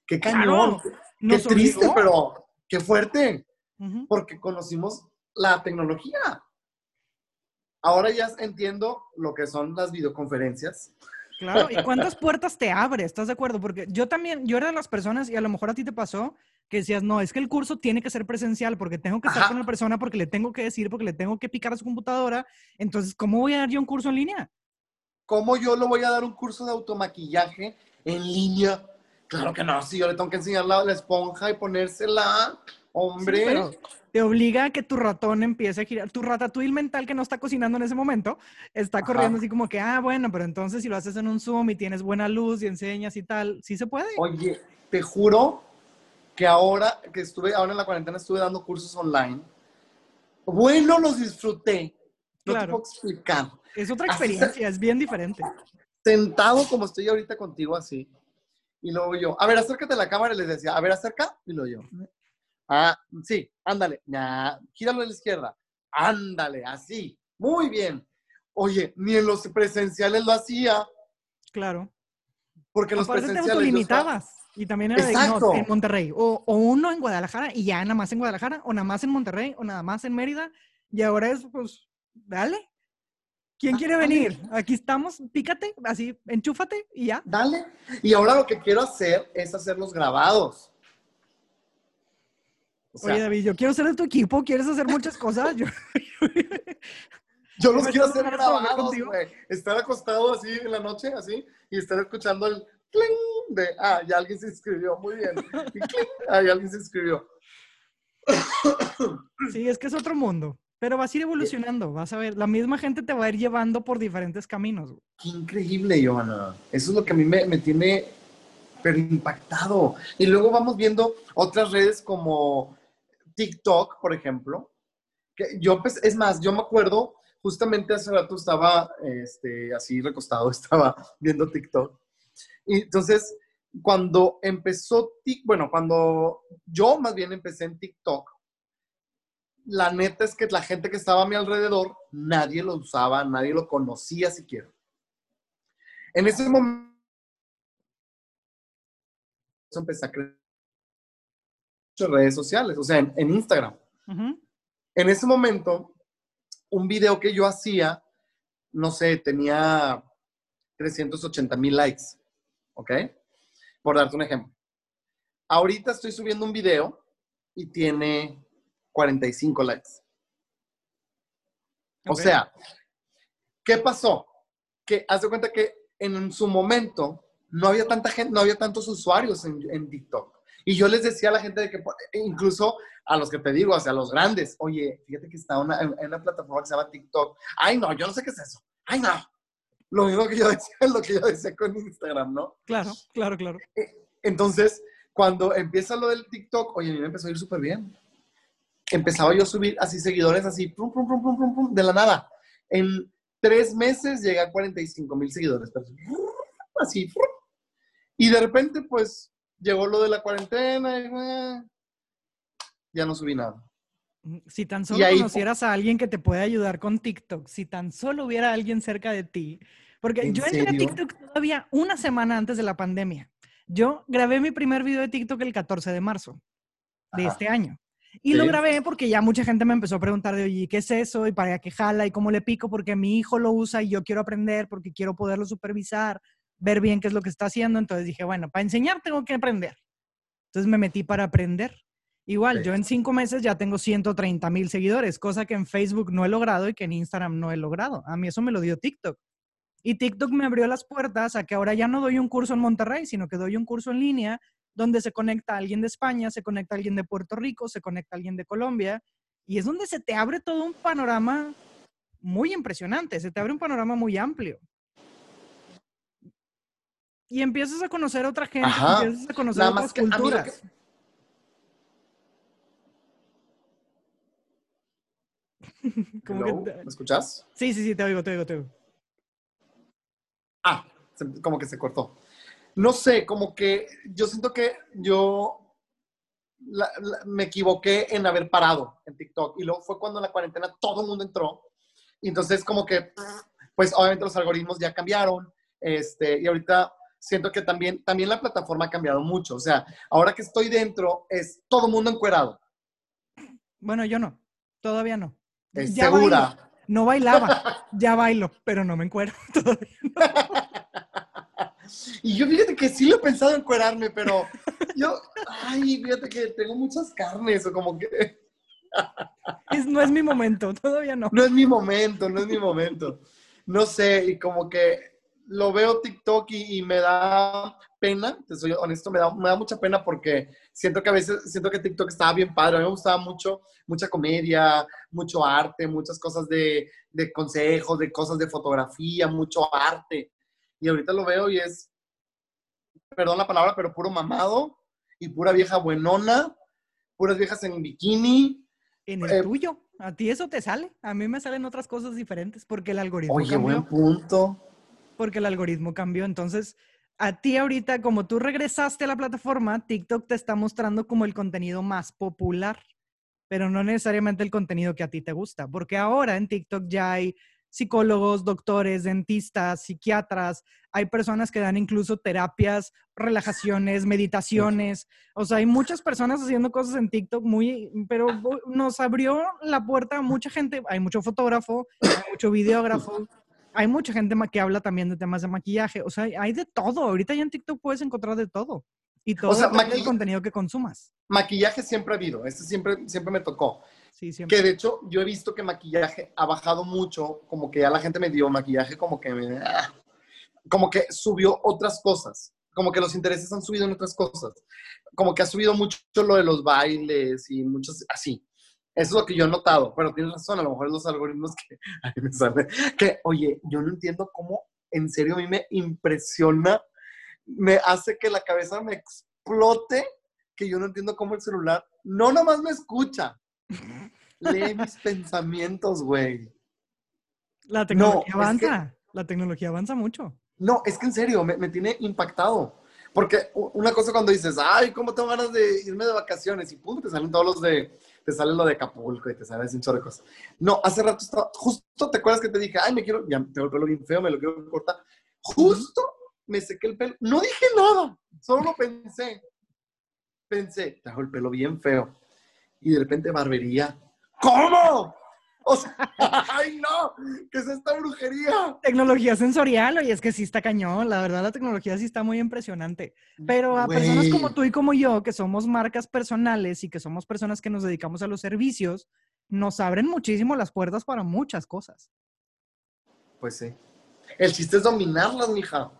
Qué cañón, qué triste, obligó. pero qué fuerte, porque conocimos la tecnología. Ahora ya entiendo lo que son las videoconferencias. Claro, ¿y cuántas puertas te abre? ¿Estás de acuerdo? Porque yo también, yo era de las personas, y a lo mejor a ti te pasó, que decías, no, es que el curso tiene que ser presencial porque tengo que estar Ajá. con la persona, porque le tengo que decir, porque le tengo que picar a su computadora. Entonces, ¿cómo voy a dar yo un curso en línea? ¿Cómo yo le voy a dar un curso de automaquillaje en línea? Claro que no, si yo le tengo que enseñar la, la esponja y ponérsela, hombre. Sí, pero te obliga a que tu ratón empiece a girar. Tu ratatouille mental que no está cocinando en ese momento está Ajá. corriendo así como que, ah, bueno, pero entonces si lo haces en un Zoom y tienes buena luz y enseñas y tal, sí se puede. Oye, te juro que ahora que estuve, ahora en la cuarentena estuve dando cursos online. Bueno, los disfruté. No te Claro. puedo explicar. Es otra experiencia, es bien diferente. Sentado como estoy ahorita contigo así. Y luego yo, a ver, acércate a la cámara y les decía, a ver, acerca. Y luego yo, ah, sí, ándale, ya, gíralo a la izquierda. Ándale, así. Muy bien. Oye, ni en los presenciales lo hacía, Claro. porque en los Aparte te presenciales estaba- autolimitabas. Y también era de, no, en Monterrey. O, o uno en Guadalajara y ya nada más en Guadalajara, o nada más en Monterrey, o nada más en Mérida. Y ahora es, pues, dale. ¿Quién Ah, quiere dale. venir? Aquí estamos, pícate, así, enchúfate y ya. Dale. Y ahora lo que quiero hacer es hacer los grabados. O sea, Oye, David, yo quiero ser de tu equipo, ¿quieres hacer muchas cosas? Yo- yo los quiero hacer grabados, contigo. güey. Estar acostado así en la noche, así, y estar escuchando el cling de, ah, ya alguien se inscribió, muy bien. Y cling, ah, ya alguien se inscribió. sí, es que es otro mundo. Pero vas a ir evolucionando, vas a ver. La misma gente te va a ir llevando por diferentes caminos. güey. Qué increíble, Johanna. Eso es lo que a mí me, me tiene pero impactado. Y luego vamos viendo otras redes como TikTok, por ejemplo. Que yo, pues, es más, yo me acuerdo, justamente hace rato estaba este, así recostado, estaba viendo TikTok. Y entonces, cuando empezó, Tik- bueno, cuando yo más bien empecé en TikTok, la neta es que la gente que estaba a mi alrededor, nadie lo usaba, nadie lo conocía siquiera. En ese momento empecé a muchas redes sociales, o sea, en, en Instagram. En ese momento, un video que yo hacía, no sé, tenía 380 mil likes, ¿ok? Por darte un ejemplo. Ahorita estoy subiendo un video y tiene 45 likes. O sea, ¿qué pasó? Que haz de cuenta que en su momento no había tanta gente, no había tantos usuarios en, en TikTok. Y yo les decía a la gente de que, incluso a los que te digo, o sea, a los grandes, oye, fíjate que está una, en una plataforma que se llama TikTok. Ay, no, yo no sé qué es eso. Ay, no. Lo mismo que yo decía, lo que yo decía con Instagram, ¿no? Claro, claro, claro. Entonces, cuando empieza lo del TikTok, oye, a mí me empezó a ir súper bien. Empezaba yo a subir así seguidores, así, pum, pum, pum, pum, pum, pum, de la nada. En tres meses llegué a 45 mil seguidores. pero Así. Y de repente, pues, llegó lo de la cuarentena y eh, ya no subí nada. Mm, Si tan solo ahí- conocieras a alguien que te puede ayudar con TikTok, si tan solo hubiera alguien cerca de ti, porque ¿En yo entré a serio? TikTok todavía una semana antes de la pandemia. Yo grabé mi primer video de TikTok el 14 de marzo de Ajá. este año. Y lo Sí. grabé porque ya mucha gente me empezó a preguntar de, oye, ¿qué es eso? ¿Y para qué jala? ¿Y cómo le pico? Porque mi hijo lo usa y yo quiero aprender porque quiero poderlo supervisar, ver bien qué es lo que está haciendo. Entonces dije, bueno, para enseñar tengo que aprender. Entonces me metí para aprender. Igual, Sí. yo en cinco meses ya tengo 130 mil seguidores, cosa que en Facebook no he logrado y que en Instagram no he logrado. A mí eso me lo dio TikTok. Y TikTok me abrió las puertas a que ahora ya no doy un curso en Monterrey, sino que doy un curso en línea donde se conecta alguien de España, se conecta alguien de Puerto Rico, se conecta alguien de Colombia. Y es donde se te abre todo un panorama muy impresionante, se te abre un panorama muy amplio. Y empiezas a conocer a otra gente, Ajá. empiezas a conocer Nada otras culturas. que te- ¿Me escuchas? Sí, sí, sí, te oigo, te oigo, te oigo. Ah, se- como que se cortó. No sé, como que yo siento que yo la- la- me equivoqué en haber parado en TikTok. Y luego fue cuando en la cuarentena todo el mundo entró. Y entonces como que, pues obviamente los algoritmos ya cambiaron. Este, y ahorita siento que también, también la plataforma ha cambiado mucho. O sea, ahora que estoy dentro, es todo mundo encuerado. Bueno, yo no, todavía no. Es Ya segura. bailo. No bailaba, ya bailo, pero no me encuero todavía. Y yo fíjate que sí lo he pensado en encuerarme, pero yo, ay, fíjate que tengo muchas carnes o como que Es- no es mi momento, todavía no. no es mi momento, no es mi momento. No sé, y como que lo veo TikTok y, y me da pena, te soy honesto, me da, me da mucha pena porque siento que a veces, siento que TikTok estaba bien padre, a mí me gustaba mucho, mucha comedia, mucho arte, muchas cosas de, de consejos, de cosas de fotografía, mucho arte. Y ahorita lo veo y es, perdón la palabra, pero puro mamado y pura vieja buenona, puras viejas en bikini. En el Eh, tuyo, a ti eso te sale. A mí me salen otras cosas diferentes porque el algoritmo Oye, cambió. buen punto. Porque el algoritmo cambió. Entonces, a ti ahorita, como tú regresaste a la plataforma, TikTok te está mostrando como el contenido más popular, pero no necesariamente el contenido que a ti te gusta. Porque ahora en TikTok ya hay psicólogos, doctores, dentistas, psiquiatras, hay personas que dan incluso terapias, relajaciones, meditaciones. O sea, hay muchas personas haciendo cosas en TikTok muy, pero bu- nos abrió la puerta a mucha gente. Hay mucho fotógrafo, hay mucho videógrafo, hay mucha gente que habla también de temas de maquillaje. O sea, hay de todo. Ahorita ya en TikTok puedes encontrar de todo. Y todo sea, maqui- contenido que consumas. Maquillaje siempre ha habido, este siempre, siempre me tocó. Sí, siempre. Que de hecho yo he visto que maquillaje ha bajado mucho, como que ya la gente me dio maquillaje, como que me, ah, como que subió otras cosas, como que los intereses han subido en otras cosas, como que ha subido mucho lo de los bailes y muchos así. Eso es lo que yo he notado, pero tienes razón, a lo mejor los algoritmos que, ahí me sale, que, oye, yo no entiendo cómo, en serio, a mí me impresiona, me hace que la cabeza me explote, que yo no entiendo cómo el celular no nomás me escucha, lee mis pensamientos, güey. La tecnología es que- avanza. La tecnología avanza mucho. No, es que en serio, me, me tiene impactado. Porque una cosa cuando dices, ay, ¿cómo tengo ganas de irme de vacaciones? Y pum, te salen todos los de, te sale lo de Acapulco y te salen un chorro de cosas. No, hace rato estaba, justo te acuerdas que te dije, ay, me quiero, ya tengo el pelo bien feo, me lo quiero cortar. Justo me sequé el pelo. No dije nada, solo lo pensé. Pensé, tengo el pelo bien feo. Y de repente barbería. ¿Cómo? O sea, ay, no, ¿qué es esta brujería? Tecnología sensorial, oye, es que sí está cañón. La verdad, la tecnología sí está muy impresionante. Pero a personas como tú y como yo, que somos marcas personales y que somos personas que nos dedicamos a los servicios, nos abren muchísimo las puertas para muchas cosas. Pues sí. El chiste es dominarlas, mija.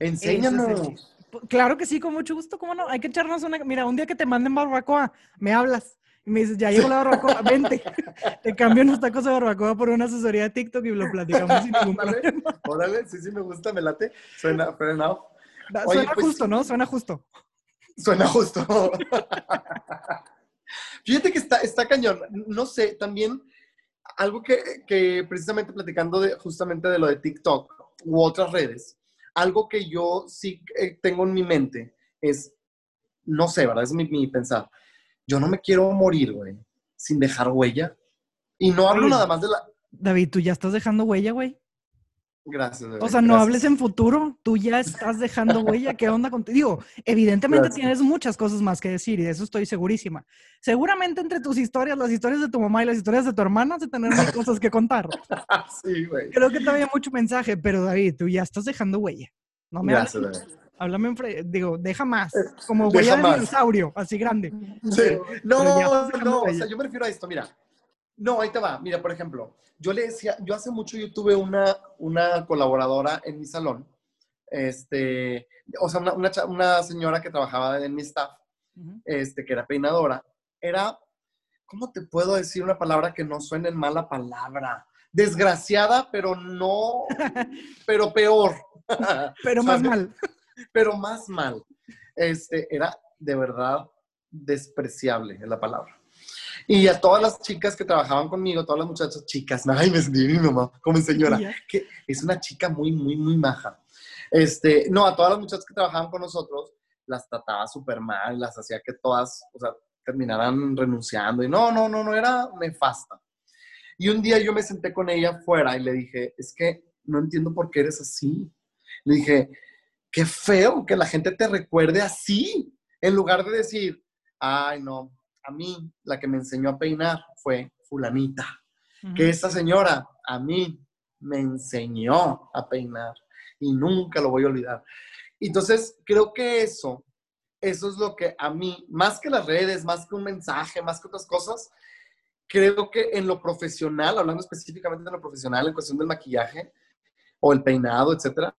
Enséñanos. Claro que sí, con mucho gusto, ¿cómo no? Hay que echarnos una... Mira, un día que te manden barbacoa, me hablas y me dices, ya llegó la barbacoa, vente. Te cambio unos tacos de barbacoa por una asesoría de TikTok y lo platicamos sin ningún Órale, problema. órale, sí, sí, me gusta, me late. Suena. Da- Oye, Suena pues justo. ¿no? Suena justo. Suena justo. Fíjate que está, está cañón. No sé, también algo que, que precisamente platicando de, justamente de lo de TikTok u otras redes, algo que yo sí eh, tengo en mi mente es, no sé, ¿verdad? Es mi, mi pensar. Yo no me quiero morir, güey, sin dejar huella. Y no hablo Oye. nada más de la... David, tú ya estás dejando huella, güey. Gracias. bebé, O sea, no gracias. hables en futuro, tú ya estás dejando huella. ¿Qué onda contigo? Digo, evidentemente Gracias. tienes muchas cosas más que decir y de eso estoy segurísima. Seguramente entre tus historias, las historias de tu mamá y las historias de tu hermana, de tener cosas que contar. sí, güey. Creo que todavía hay mucho mensaje, pero David, tú ya estás dejando huella. No me Gracias. Háblame en fre- digo, deja más, como huella de dinosaurio, así grande. Sí. No, no, no, o sea, yo me refiero a esto, mira. No, ahí te va. Mira, por ejemplo, yo le decía, yo hace mucho yo tuve una, una colaboradora en mi salón, este, o sea, una, una una señora que trabajaba en mi staff, Ujú. este, que era peinadora, era, ¿cómo te puedo decir una palabra que no suene en mala palabra? Desgraciada, pero no, pero peor. Pero más mal. Pero más mal. Este, era de verdad despreciable es la palabra. Y a todas las chicas que trabajaban conmigo, todas las muchachas, chicas, ay, me sentí mi mamá como señora, que es una chica muy, muy, muy maja. Este, no, a todas las muchachas que trabajaban con nosotros, las trataba súper mal, las hacía que todas, o sea, terminaran renunciando. Y no, no, no, no, era nefasta. Y un día yo me senté con ella afuera y le dije, es que no entiendo por qué eres así. Le dije, qué feo que la gente te recuerde así, en lugar de decir, ay, no, a mí la que me enseñó a peinar fue fulanita, que esta señora a mí me enseñó a peinar y nunca lo voy a olvidar. Entonces, creo que eso, eso es lo que a mí, más que las redes, más que un mensaje, más que otras cosas, creo que en lo profesional, hablando específicamente de lo profesional, en cuestión del maquillaje o el peinado, etcétera,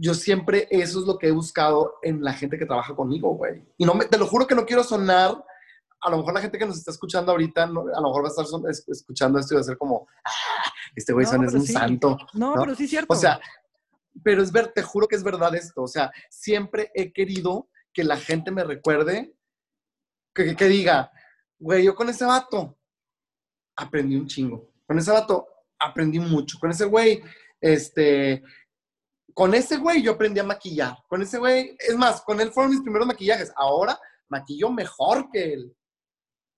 yo siempre eso es lo que he buscado en la gente que trabaja conmigo, güey. Y no me, te lo juro que no quiero sonar, a lo mejor la gente que nos está escuchando ahorita, no- a lo mejor va a estar son- es- escuchando esto y va a ser como, ah, este güey No, son es un sí. santo. No, ¿no? pero sí es cierto. O sea, pero es ver, te juro que es verdad esto. O sea, siempre he querido que la gente me recuerde, que, que- que diga, güey, yo con ese vato aprendí un chingo. Con ese vato aprendí mucho. Con ese güey, este, con ese güey yo aprendí a maquillar. Con ese güey, es más, con él fueron mis primeros maquillajes. Ahora maquillo mejor que él.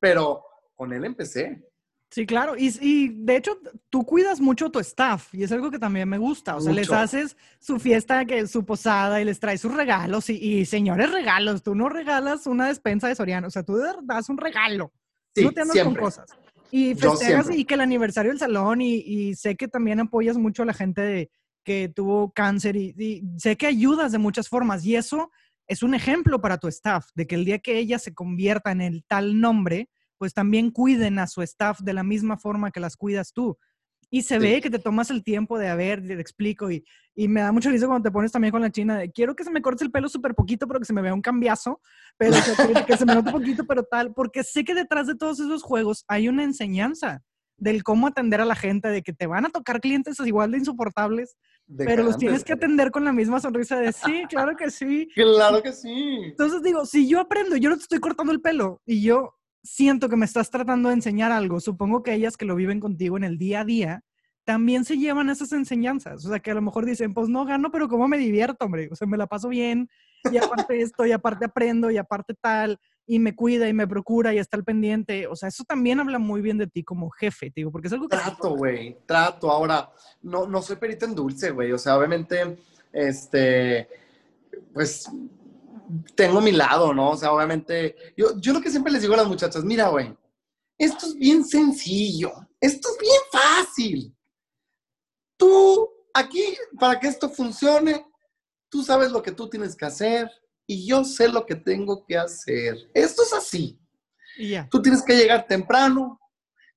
Pero con él empecé. Sí, claro. Y, y de hecho, tú cuidas mucho tu staff y es algo que también me gusta. O sea, les Mucho. haces su fiesta, que su posada y les traes sus regalos. Y, y, señores regalos, tú no regalas una despensa de Soriano. O sea, tú das un regalo. Sí, no te andas siempre. con cosas. Y festejas y que el aniversario del salón y, y sé que también apoyas mucho a la gente de- que tuvo cáncer y, y sé que ayudas de muchas formas y eso es un ejemplo para tu staff, de que el día que ella se convierta en el tal nombre, pues también cuiden a su staff de la misma forma que las cuidas tú. Y se Sí. ve que te tomas el tiempo de, a ver, te explico, y, y me da mucho risa cuando te pones también con la china de, quiero que se me corte el pelo súper poquito, pero que se me vea un cambiazo, pero que, que- que se me note poquito, pero tal, porque sé que detrás de todos esos juegos hay una enseñanza del cómo atender a la gente, de que te van a tocar clientes igual de insoportables, De pero los tienes que atender con la misma sonrisa de, sí, claro que sí. Claro que sí. Entonces digo, si yo aprendo, yo no te estoy cortando el pelo y yo siento que me estás tratando de enseñar algo, supongo que ellas que lo viven contigo en el día a día, también se llevan esas enseñanzas. O sea, que a lo mejor dicen, pues no gano, pero ¿cómo me divierto, hombre? O sea, me la paso bien y aparte esto, y aparte aprendo, y aparte tal, y me cuida y me procura y está al pendiente. O sea, eso también habla muy bien de ti como jefe, te digo, porque es algo que... Trato, güey, trato. Ahora, no, no soy perito en dulce, güey. O sea, obviamente, este, pues, tengo mi lado, ¿no? O sea, obviamente, yo, yo lo que siempre les digo a las muchachas, mira, güey, esto es bien sencillo, esto es bien fácil. Tú, aquí, para que esto funcione, tú sabes lo que tú tienes que hacer y yo sé lo que tengo que hacer. Esto es así. Y ya. Tú tienes que llegar temprano,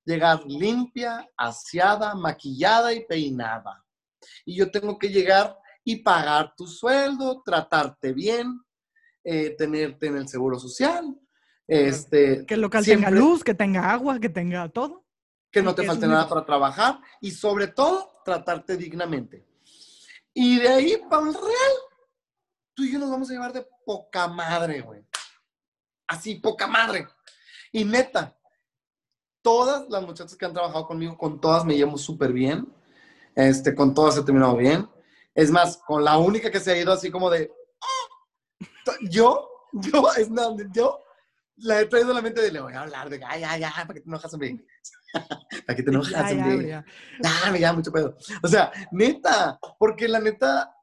llegar limpia, aseada, maquillada y peinada. Y yo tengo que llegar y pagar tu sueldo, tratarte bien, eh, tenerte en el seguro social, este, Que el local siempre tenga luz, que tenga agua, que tenga todo. que no te falte nada para trabajar y sobre todo tratarte dignamente. Y de ahí para el real, tú y yo nos vamos a llevar de poca madre, güey. Así, poca madre. Y neta, todas las muchachas que han trabajado conmigo, con todas me llevo súper bien. Este, con todas he terminado bien. Es más, con la única que se ha ido así como de... "Ah". Yo, yo, es nada, yo la he traído a la mente de le voy a hablar de, ay, ya, ya, para que te enojas, hombre. para que te enojas, hombre. ya. Ya, me ya, mucho pedo. O sea, neta, porque la neta,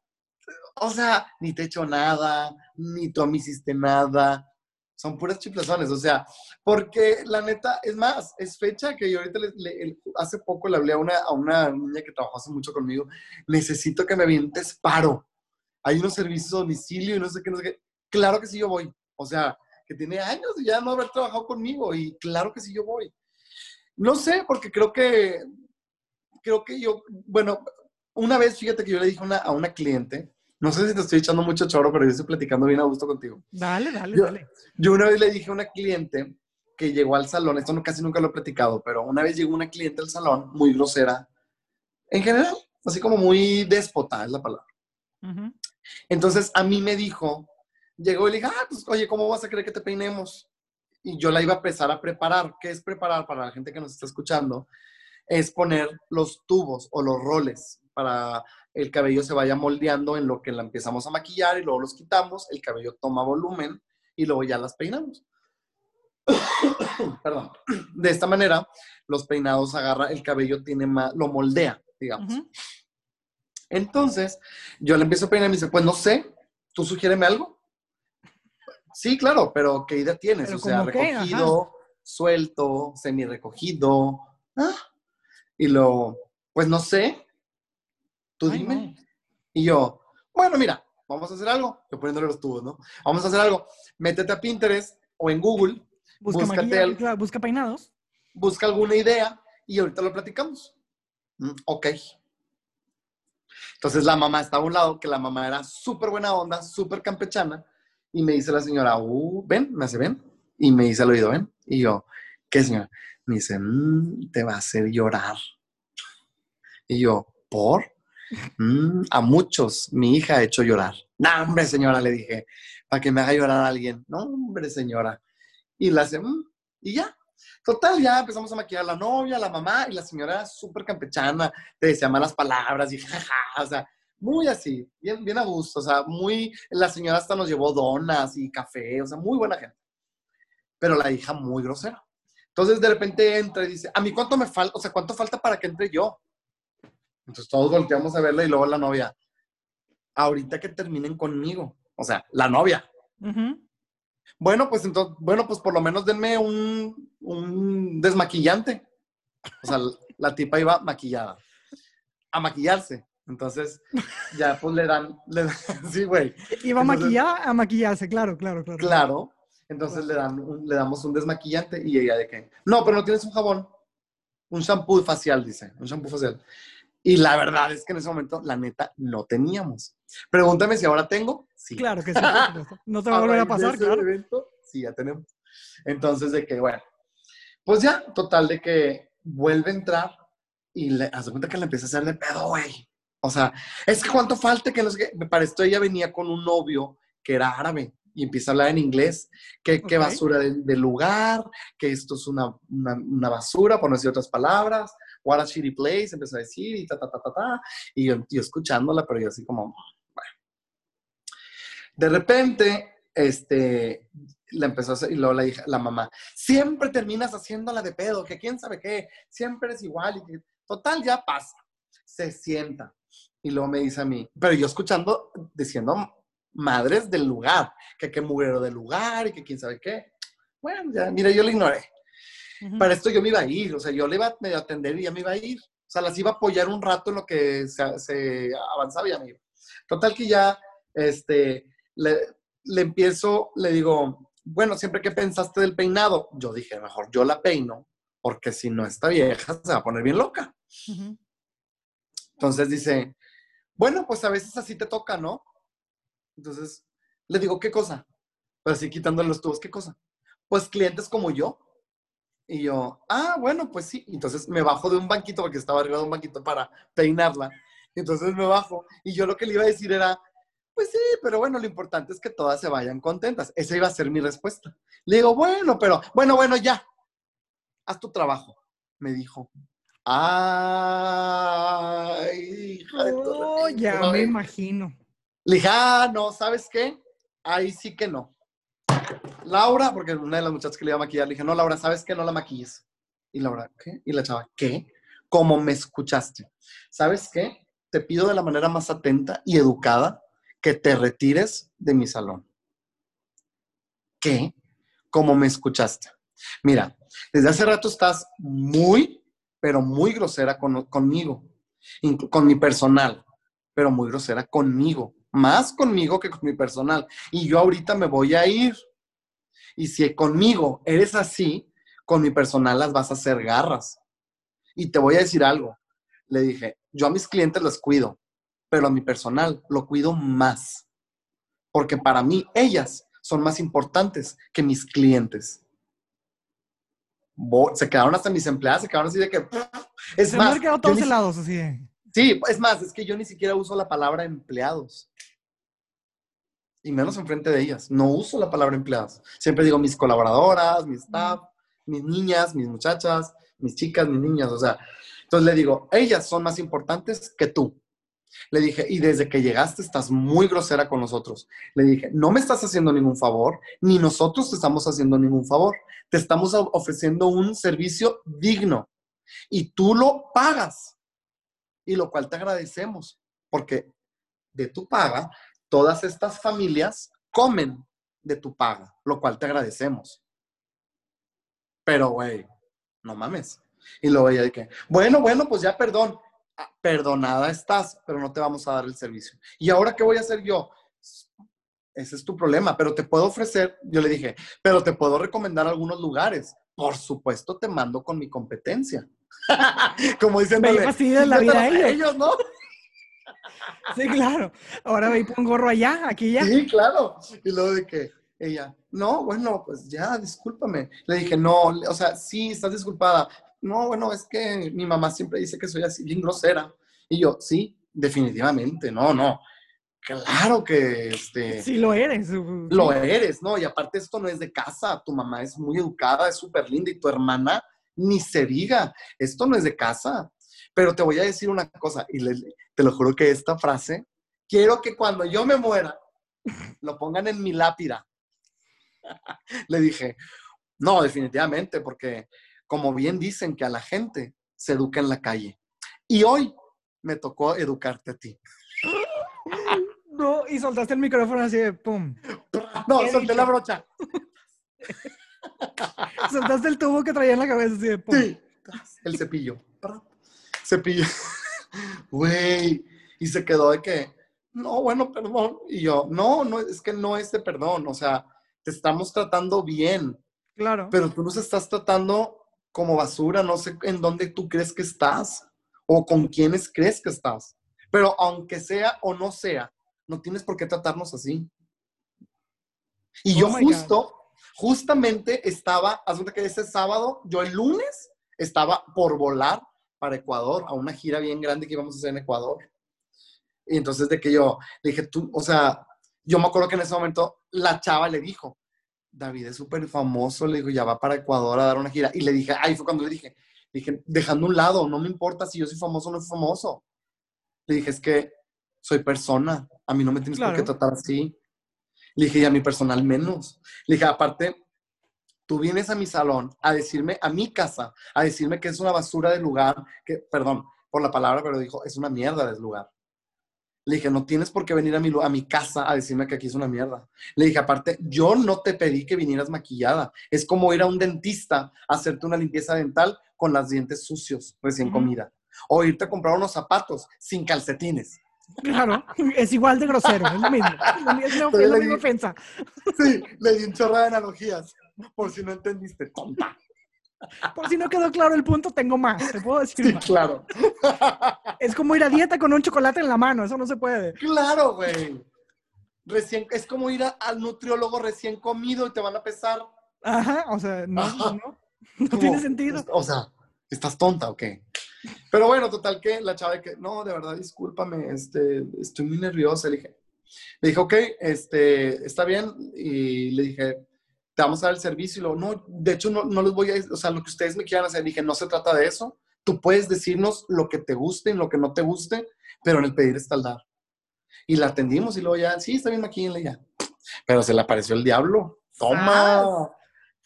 o sea, ni te he hecho nada, ni tú a mí hiciste nada. Son puras chiflazones, o sea, porque la neta, es más, es fecha que yo ahorita, le- hace poco le hablé a una, a una niña que trabajó hace mucho conmigo, necesito que me avientes paro. hay unos servicios a domicilio y no sé qué, no sé qué. Claro que sí yo voy. O sea, que tiene años de ya no haber trabajado conmigo y claro que sí yo voy. No sé, porque creo que, creo que yo, bueno, una vez, fíjate que yo le dije a una cliente, no sé si te estoy echando mucho choro, pero yo estoy platicando bien a gusto contigo. Dale, dale, yo, dale. Yo una vez le dije a una cliente que llegó al salón, esto no, casi nunca lo he platicado, pero una vez llegó una cliente al salón muy grosera, en general, así como muy déspota es la palabra. Entonces a mí me dijo, llegó y le dije, ah, pues oye, ¿cómo vas a querer que te peinemos? Y yo la iba a empezar a preparar. ¿Qué es preparar para la gente que nos está escuchando? Es poner los tubos o los roles para el cabello se vaya moldeando en lo que la empezamos a maquillar y luego los quitamos, el cabello toma volumen y luego ya las peinamos. Perdón. De esta manera, los peinados agarra, el cabello tiene más, lo moldea, digamos. Entonces, yo le empiezo a peinar y me dice, pues no sé, tú sugiéreme algo. Sí, claro, pero ¿qué idea tienes? o sea, recogido, suelto, semi recogido. ¿Ah? Y lo, pues no sé, tú dime. Y yo, bueno, mira, vamos a hacer algo. Yo poniéndole los tubos, ¿no? Vamos a hacer algo. Métete a Pinterest o en Google. Busca, busca peinados. Busca alguna idea y ahorita lo platicamos. Mm, ok. Entonces la mamá estaba a un lado, que la mamá era súper buena onda, súper campechana, y me dice la señora, uh, ven, me hace ven, y me dice al oído, ven, y yo, ¿qué señora? Me dice, mm, te va a hacer llorar. Y yo, ¿por? Mm, a muchos mi hija ha hecho llorar. No, hombre, señora, le dije, para que me haga llorar a alguien. No, hombre, señora. Y la hace, y ya, Total, ya empezamos a maquillar a la novia, a la mamá, y la señora súper campechana, te decía malas palabras y jaja, o sea, muy así, bien, bien a gusto, o sea, muy, la señora hasta nos llevó donas y café, o sea, muy buena gente. Pero la hija muy grosera. Entonces de repente entra y dice, ¿a mí cuánto me falta? O sea, ¿cuánto falta para que entre yo? Entonces todos volteamos a verla y luego la novia, ahorita que terminen conmigo, o sea, la novia. Bueno, pues entonces, bueno, pues por lo menos denme un, un desmaquillante. O sea, la tipa iba maquillada. A maquillarse. Entonces, ya pues le dan, le sí, güey. Iba maquillada a maquillarse, claro, claro, claro. Claro. Entonces le, dan le damos un desmaquillante y ella de qué. No, pero no tienes un jabón. Un shampoo facial, dice. Un shampoo facial. Y la verdad es que en ese momento, la neta, no teníamos. Pregúntame si ahora tengo. Sí. Claro que sí. No te va a volver a pasar, claro. sí, ya tenemos. Entonces, de que, bueno, pues ya, total, de que vuelve a entrar y le hace cuenta que le empieza a hacer de pedo, güey. O sea, es que cuánto falta que los que. Para esto ella venía con un novio que era árabe y empieza a hablar en inglés, que, qué basura del lugar, que esto es una, una, una, basura, por no decir otras palabras, what a shitty place, empezó a decir y ta, ta, ta, ta, ta, y yo, escuchándola, pero yo así como, bueno. De repente, este, le empezó a hacer, y luego la, hija, la mamá, siempre terminas haciéndola de pedo, que quién sabe qué, siempre es igual, y total, ya pasa, se sienta, y luego me dice a mí, pero yo escuchando, diciendo madres del lugar, que qué mugrero del lugar, y que quién sabe qué, bueno, ya, mira, yo le ignoré, para esto yo me iba a ir, o sea, yo le iba a atender y ya me iba a ir. O sea, las iba a apoyar un rato en lo que se, avanzaba y ya me iba. Total que ya, este, le, empiezo, le digo, bueno, siempre que pensaste del peinado, yo dije, mejor yo la peino, porque si no está vieja, se va a poner bien loca. Entonces dice, bueno, pues a veces así te toca, ¿no? Entonces, le digo, ¿qué cosa? Pues así quitándole los tubos, ¿qué cosa? Pues clientes como yo, y yo, ah, bueno, pues sí. Entonces me bajo de un banquito porque estaba arriba de un banquito para peinarla. Entonces me bajo y yo lo que le iba a decir era, pues sí, pero bueno, lo importante es que todas se vayan contentas. Esa iba a ser mi respuesta. Le digo, bueno, pero, bueno, bueno, ya. Haz tu trabajo, me dijo. Ay, hija de oh, ya me imagino. Le dije, ah, no, ¿sabes qué? Ahí sí que no. Laura, porque una de las muchachas que le iba a maquillar, le dije, no, Laura, ¿sabes qué? No la maquilles. Y Laura, ¿qué? Y la chava, ¿qué? Como me escuchaste. ¿Sabes qué? Te pido de la manera más atenta y educada que te retires de mi salón. ¿Qué? Como me escuchaste. Mira, desde hace rato estás muy, pero muy grosera conmigo, con mi personal, pero muy grosera conmigo. más conmigo que con mi personal. Y yo ahorita me voy a ir. Y si conmigo eres así, con mi personal las vas a hacer garras. Y te voy a decir algo. Le dije, yo a mis clientes los cuido, pero a mi personal lo cuido más. Porque para mí ellas son más importantes que mis clientes. Se quedaron hasta mis empleadas, se quedaron así de que... Es se más, han quedado todos helados así. Sí, es más, es que yo ni siquiera uso la palabra empleados. Y menos enfrente de ellas. No uso la palabra empleados. Siempre digo mis colaboradoras, mis staff, mis niñas, mis muchachas, mis chicas, mis niñas. O sea, entonces le digo, ellas son más importantes que tú. Le dije, y desde que llegaste estás muy grosera con nosotros. Le dije, no me estás haciendo ningún favor, ni nosotros te estamos haciendo ningún favor. Te estamos ofreciendo un servicio digno y tú lo pagas. Y lo cual te agradecemos, porque de tu paga, todas estas familias comen de tu paga, lo cual te agradecemos. Pero, güey, no mames. Y luego ella de que, bueno, bueno, pues ya perdón. Ah, perdonada estás, pero no te vamos a dar el servicio. ¿Y ahora qué voy a hacer yo? Ese es tu problema, pero te puedo ofrecer, yo le dije, pero te puedo recomendar algunos lugares. Por supuesto, te mando con mi competencia. Como dicen, la vida a ellos, ¿no? Sí, claro. Ahora ve y pon gorro allá, aquí ya. Sí, claro. Y luego de que ella, no, bueno, pues ya, discúlpame. Le dije, no, o sea, sí, estás disculpada, no, bueno, es que mi mamá siempre dice que soy así, bien grosera. Y yo, sí, definitivamente, no, no. Claro que este. Sí, lo eres. Lo eres, ¿no? Y aparte, esto no es de casa. Tu mamá es muy educada, es súper linda y tu hermana ni se diga. Esto no es de casa. Pero te voy a decir una cosa, y te lo juro que esta frase, quiero que cuando yo me muera, lo pongan en mi lápida. Le dije, no, definitivamente, porque como bien dicen que a la gente se educa en la calle. Y hoy me tocó educarte a ti. No, y soltaste el micrófono así de pum. No, solté la brocha. soltaste el tubo que traía en la cabeza así de pum. Sí, el cepillo. Cepillo. Güey. Y se quedó de que, no, bueno, perdón. Y yo, no, no, es que no es de perdón. O sea, te estamos tratando bien. Claro. Pero tú nos estás tratando como basura, no sé en dónde tú crees que estás o con quiénes crees que estás. Pero aunque sea o no sea, no tienes por qué tratarnos así. Y yo oh justo, justamente estaba, haz que ese sábado, yo el lunes estaba por volar para Ecuador a una gira bien grande que íbamos a hacer en Ecuador. Y entonces de que yo dije, tú, o sea, yo me acuerdo que en ese momento la chava le dijo, David es súper famoso, le digo, ya va para Ecuador a dar una gira. Y le dije, ahí fue cuando le dije, dije, dejando un lado, no me importa si yo soy famoso o no soy famoso. Le dije, es que soy persona, a mí no me tienes por qué tratar así. Le dije, y a mi personal menos. Le dije, aparte, tú vienes a mi salón a decirme, a mi casa, a decirme que es una basura de lugar, que, perdón por la palabra, pero dijo, es una mierda de lugar. Le dije, no tienes por qué venir a mi, a mi casa a decirme que aquí es una mierda. Le dije, aparte, yo no te pedí que vinieras maquillada. Es como ir a un dentista a hacerte una limpieza dental con los dientes sucios, recién comida. O irte a comprar unos zapatos sin calcetines. Claro, es igual de grosero, es lo mismo. Es, la misma ofensa. Sí, le di un chorro de analogías, por si no entendiste, tonta. Por si no quedó claro el punto, tengo más. Te puedo decir sí, claro. Es como ir a dieta con un chocolate en la mano. Eso no se puede. Claro, güey. Recién, es como ir al nutriólogo recién comido y te van a pesar. Ajá, o sea, no, no, no tiene sentido. O sea, ¿estás tonta o qué? Pero bueno, total que la chava que, no, de verdad, discúlpame, este, estoy muy nerviosa. Le dije, le dije, ok, este, está bien. Y le dije, vamos a dar el servicio. Y luego, no, de hecho, no, no les voy a, o sea, lo que ustedes me quieran hacer. Dije, no se trata de eso. Tú puedes decirnos lo que te guste y lo que no te guste, pero en el pedir está el dar. Y la atendimos y luego ya, sí, está bien, aquí ya. Pero se le apareció el diablo. Toma.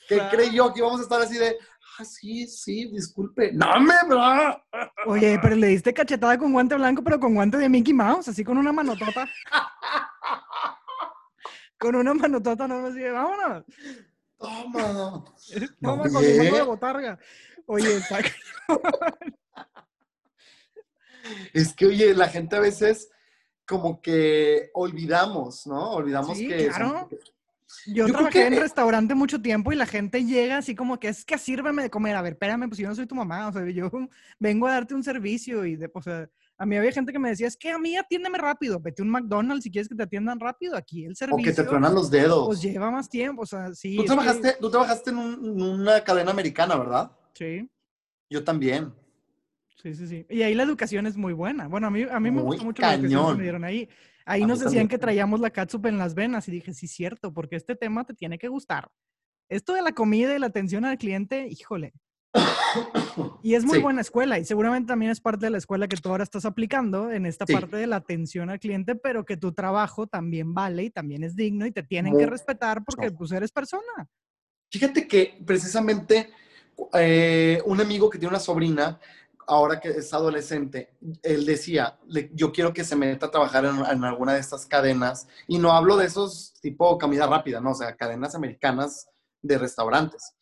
¿Qué creyó que íbamos a estar así de, ah, sí, sí, disculpe. No me, bro. Oye, pero le diste cachetada con guante blanco, pero con guante de Mickey Mouse, así con una manotota. con una manotota no me sigue, vámonos. Toma. Toma con mano de botarga. Oye, está... Es que, oye, la gente a veces como que olvidamos, ¿no? Olvidamos Sí, que... claro. son- Yo, Yo trabajé en que- restaurante mucho tiempo y la gente llega así como que es que sírveme de comer. A ver, espérame, pues yo no soy tu mamá. O sea, yo vengo a darte un servicio y de, o sea, a mí había gente que me decía, es que a mí atiéndeme rápido. Vete a un McDonald's si quieres que te atiendan rápido. Aquí el O servicio que te truenan los dedos. pues lleva más tiempo. O sea, sí. tú, que- trabajaste, tú trabajaste en, un- en una cadena americana, ¿verdad? Sí, Yo también. sí, sí, sí. Y ahí la educación es muy buena. Bueno, a mí, a mí me Muy gustó mucho la educación que me dieron ahí. Ahí A nos decían también. que traíamos la catsup en las venas y dije, sí, cierto, porque este tema te tiene que gustar. Esto de la comida y la atención al cliente, híjole. Y es muy Sí. buena escuela y seguramente también es parte de la escuela que tú ahora estás aplicando en esta Sí. parte de la atención al cliente, pero que tu trabajo también vale y también es digno y te tienen que respetar porque pues eres persona. Fíjate que precisamente eh, un amigo que tiene una sobrina, ahora que es adolescente, él decía, le- yo quiero que se meta a trabajar en, en alguna de estas cadenas, y no hablo de esos tipo comida rápida, no, o sea, cadenas americanas de restaurantes.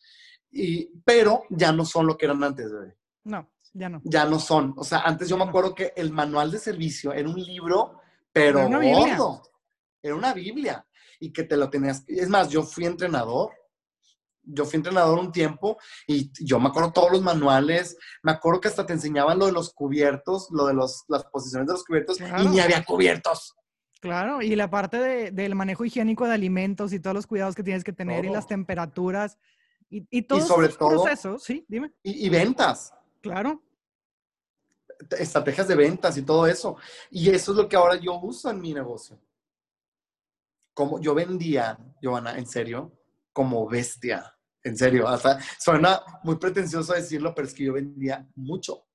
Y, pero ya no son lo que eran antes, bebé. No, ya no. Ya no son. O sea, antes yo me acuerdo que el manual de servicio era un libro, pero Era una Biblia. gordo. Era una Biblia. Y que te lo tenías. Es más, yo fui entrenador. Yo fui entrenador un tiempo y yo me acuerdo todos los manuales. Me acuerdo que hasta te enseñaban lo de los cubiertos, lo de los, las posiciones de los cubiertos, Claro. y ni había cubiertos. Claro, y la parte de- del manejo higiénico de alimentos y todos los cuidados que tienes que tener y las Todo. temperaturas y, y todos sobre esos todo- procesos, sí, dime, Y, y ventas, claro. estrategias de ventas y todo eso. Y eso es lo que ahora yo uso en mi negocio. Como yo vendía, Giovanna, en serio, como bestia. En serio, hasta suena muy pretencioso decirlo, pero es que yo vendía mucho,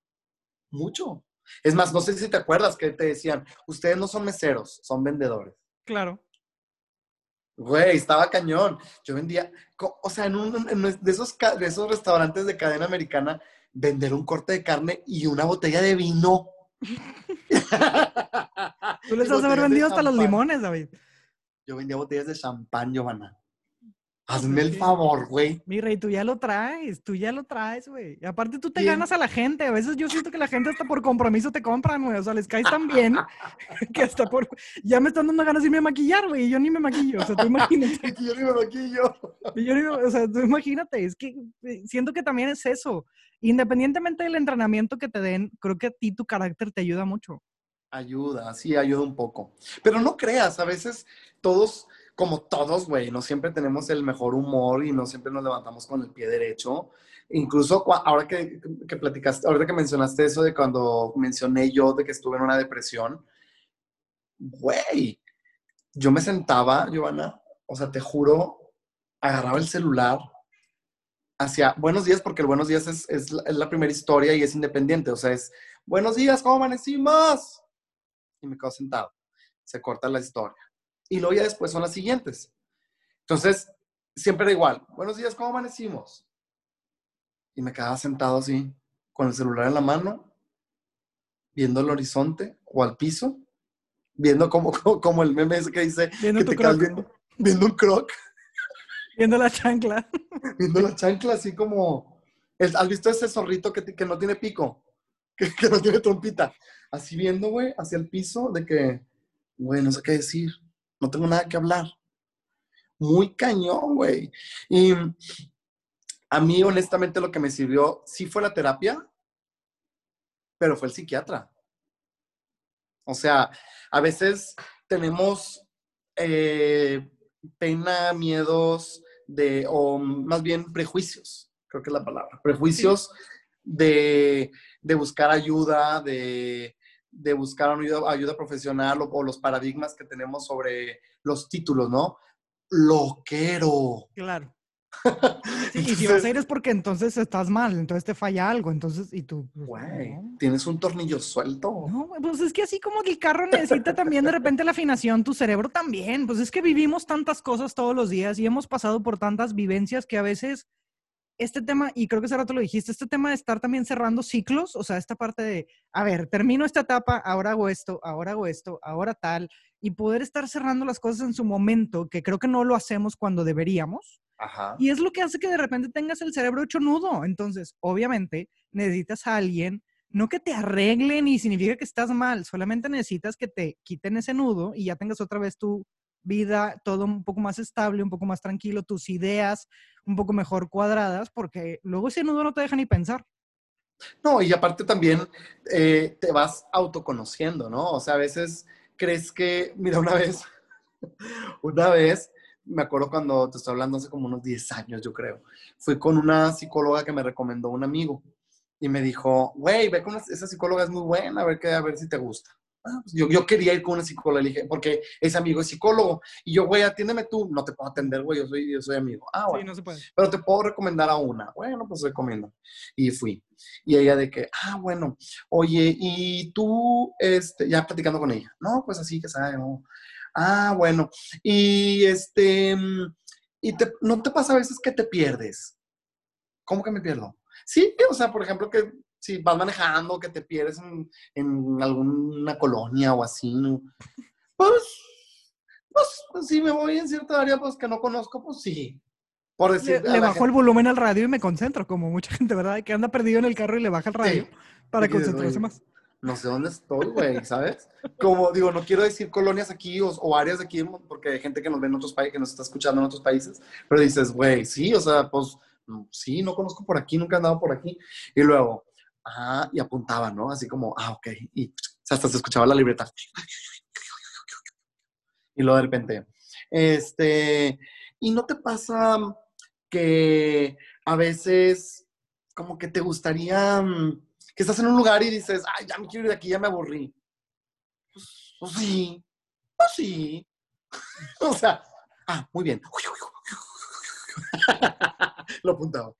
mucho. Es más, no sé si te acuerdas que te decían, ustedes no son meseros, son vendedores. Claro. Güey, estaba cañón. Yo vendía, o sea, en un en de, esos, de esos restaurantes de cadena americana, vender un corte de carne y una botella de vino. Tú les has haber vendido hasta los limones, David. Yo vendía botellas de champán, Giovanna. Hazme pues el favor, güey. Mi rey, tú ya lo traes, tú ya lo traes, güey. Y aparte tú te Bien. ganas a la gente. A veces yo siento que la gente hasta por compromiso te compran, güey. O sea, les caes tan bien que hasta por... Ya me están dando ganas de irme a maquillar, güey. y Yo ni me maquillo. O sea, tú imagínate. Yo ni me maquillo. Y yo digo, o sea, tú imagínate, es que eh, siento que también es eso. Independientemente del entrenamiento que te den, creo que a ti tu carácter te ayuda mucho. Ayuda, sí, ayuda un poco. Pero no creas, a veces todos, como todos, güey, no siempre tenemos el mejor humor y no siempre nos levantamos con el pie derecho. Incluso ahora que, que platicaste, ahorita que mencionaste eso de cuando mencioné yo de que estuve en una depresión, güey, yo me sentaba, Giovanna, o sea, te juro, agarraba el celular, hacia buenos días, porque el buenos días es, es la, es la primera historia y es independiente, o sea, es buenos días, ¿cómo amanecimos? Y me quedo sentado. Se corta la historia. Y luego ya después son las siguientes. Entonces, siempre era igual. Buenos días, ¿cómo amanecimos? Y me quedaba sentado así, con el celular en la mano, viendo el horizonte o al piso, viendo como, como, como el meme ese que dice Viendo que te croc. viendo, viendo un croc, Viendo la chancla. viendo la chancla así como... ¿Has visto ese zorrito que, que no tiene pico? Que, que no tiene trompita. Así viendo, güey, hacia el piso de que, güey, no sé qué decir. No tengo nada que hablar. Muy cañón, güey. Y a mí, honestamente, lo que me sirvió sí fue la terapia, pero fue el psiquiatra. O sea, a veces tenemos eh, pena, miedos, de, o más bien prejuicios, creo que es la palabra, prejuicios de, de buscar ayuda, de, de buscar ayuda, ayuda profesional o, o los paradigmas que tenemos sobre los títulos, ¿no? Loquero. Claro. Sí, y si vas a ir es porque entonces estás mal, entonces te falla algo, entonces, y tú... pues, Güey, no. ¿tienes un tornillo suelto? No, pues es que así como que el carro necesita también de repente la afinación, tu cerebro también. Pues es que vivimos tantas cosas todos los días y hemos pasado por tantas vivencias que a veces este tema, y creo que hace rato lo dijiste, este tema de estar también cerrando ciclos, o sea, esta parte de, a ver, termino esta etapa, ahora hago esto, ahora hago esto, ahora tal, y poder estar cerrando las cosas en su momento, que creo que no lo hacemos cuando deberíamos. Ajá. Y es lo que hace que de repente tengas el cerebro hecho nudo. Entonces, obviamente, necesitas a alguien no que te arreglen y significa que estás mal, solamente necesitas que te quiten ese nudo y ya tengas otra vez tu vida todo un poco más estable, un poco más tranquilo, tus ideas un poco mejor cuadradas, porque luego ese nudo no te deja ni pensar. No, y aparte también eh, te vas autoconociendo, ¿no? O sea, a veces crees que, mira, una vez, una vez, me acuerdo cuando te estoy hablando hace como unos 10 años, yo creo, fui con una psicóloga que me recomendó un amigo y me dijo, güey, ve con esa psicóloga es muy buena, a ver, qué, a ver si te gusta. Ah, pues yo, yo, quería ir con una psicóloga, le dije, porque ese amigo es psicólogo. Y yo, güey, atiéndeme tú. No te puedo atender, güey, yo soy, yo soy amigo. Ah, bueno. Sí, no se puede. Pero te puedo recomendar a una. Bueno, pues recomiendo. Y fui. Y ella de que, ah, bueno, oye, y tú, este, ya platicando con ella. No, pues así que sabe, no. Ah, bueno. Y este, y te, ¿no te pasa a veces que te pierdes? ¿Cómo que me pierdo? Sí, o sea, por ejemplo, que si vas manejando, que te pierdes en, en alguna colonia o así, ¿no? Pues, pues, pues, si me voy en cierta área pues que no conozco, pues sí. Por decir, le, le bajo el volumen al radio y me concentro, como mucha gente, ¿verdad? Que anda perdido en el carro y le baja el radio sí. para concentrarse más. No sé dónde estoy, güey, ¿sabes? Como digo, no quiero decir colonias aquí o, o, áreas aquí, porque hay gente que nos ve en otros países, que nos está escuchando en otros países, pero dices, güey, sí, o sea, pues sí, no conozco por aquí, nunca he andado por aquí. Y luego, y apuntaba, ¿no? Así como, ah, ok. Y hasta se escuchaba la libreta. Y luego de repente, este, ¿y no te pasa que a veces como que te gustaría que estás en un lugar y dices, ay, ya me quiero ir de aquí, ya me aburrí? Pues, pues sí, pues sí. o sea, ah, muy bien. Lo apuntaba.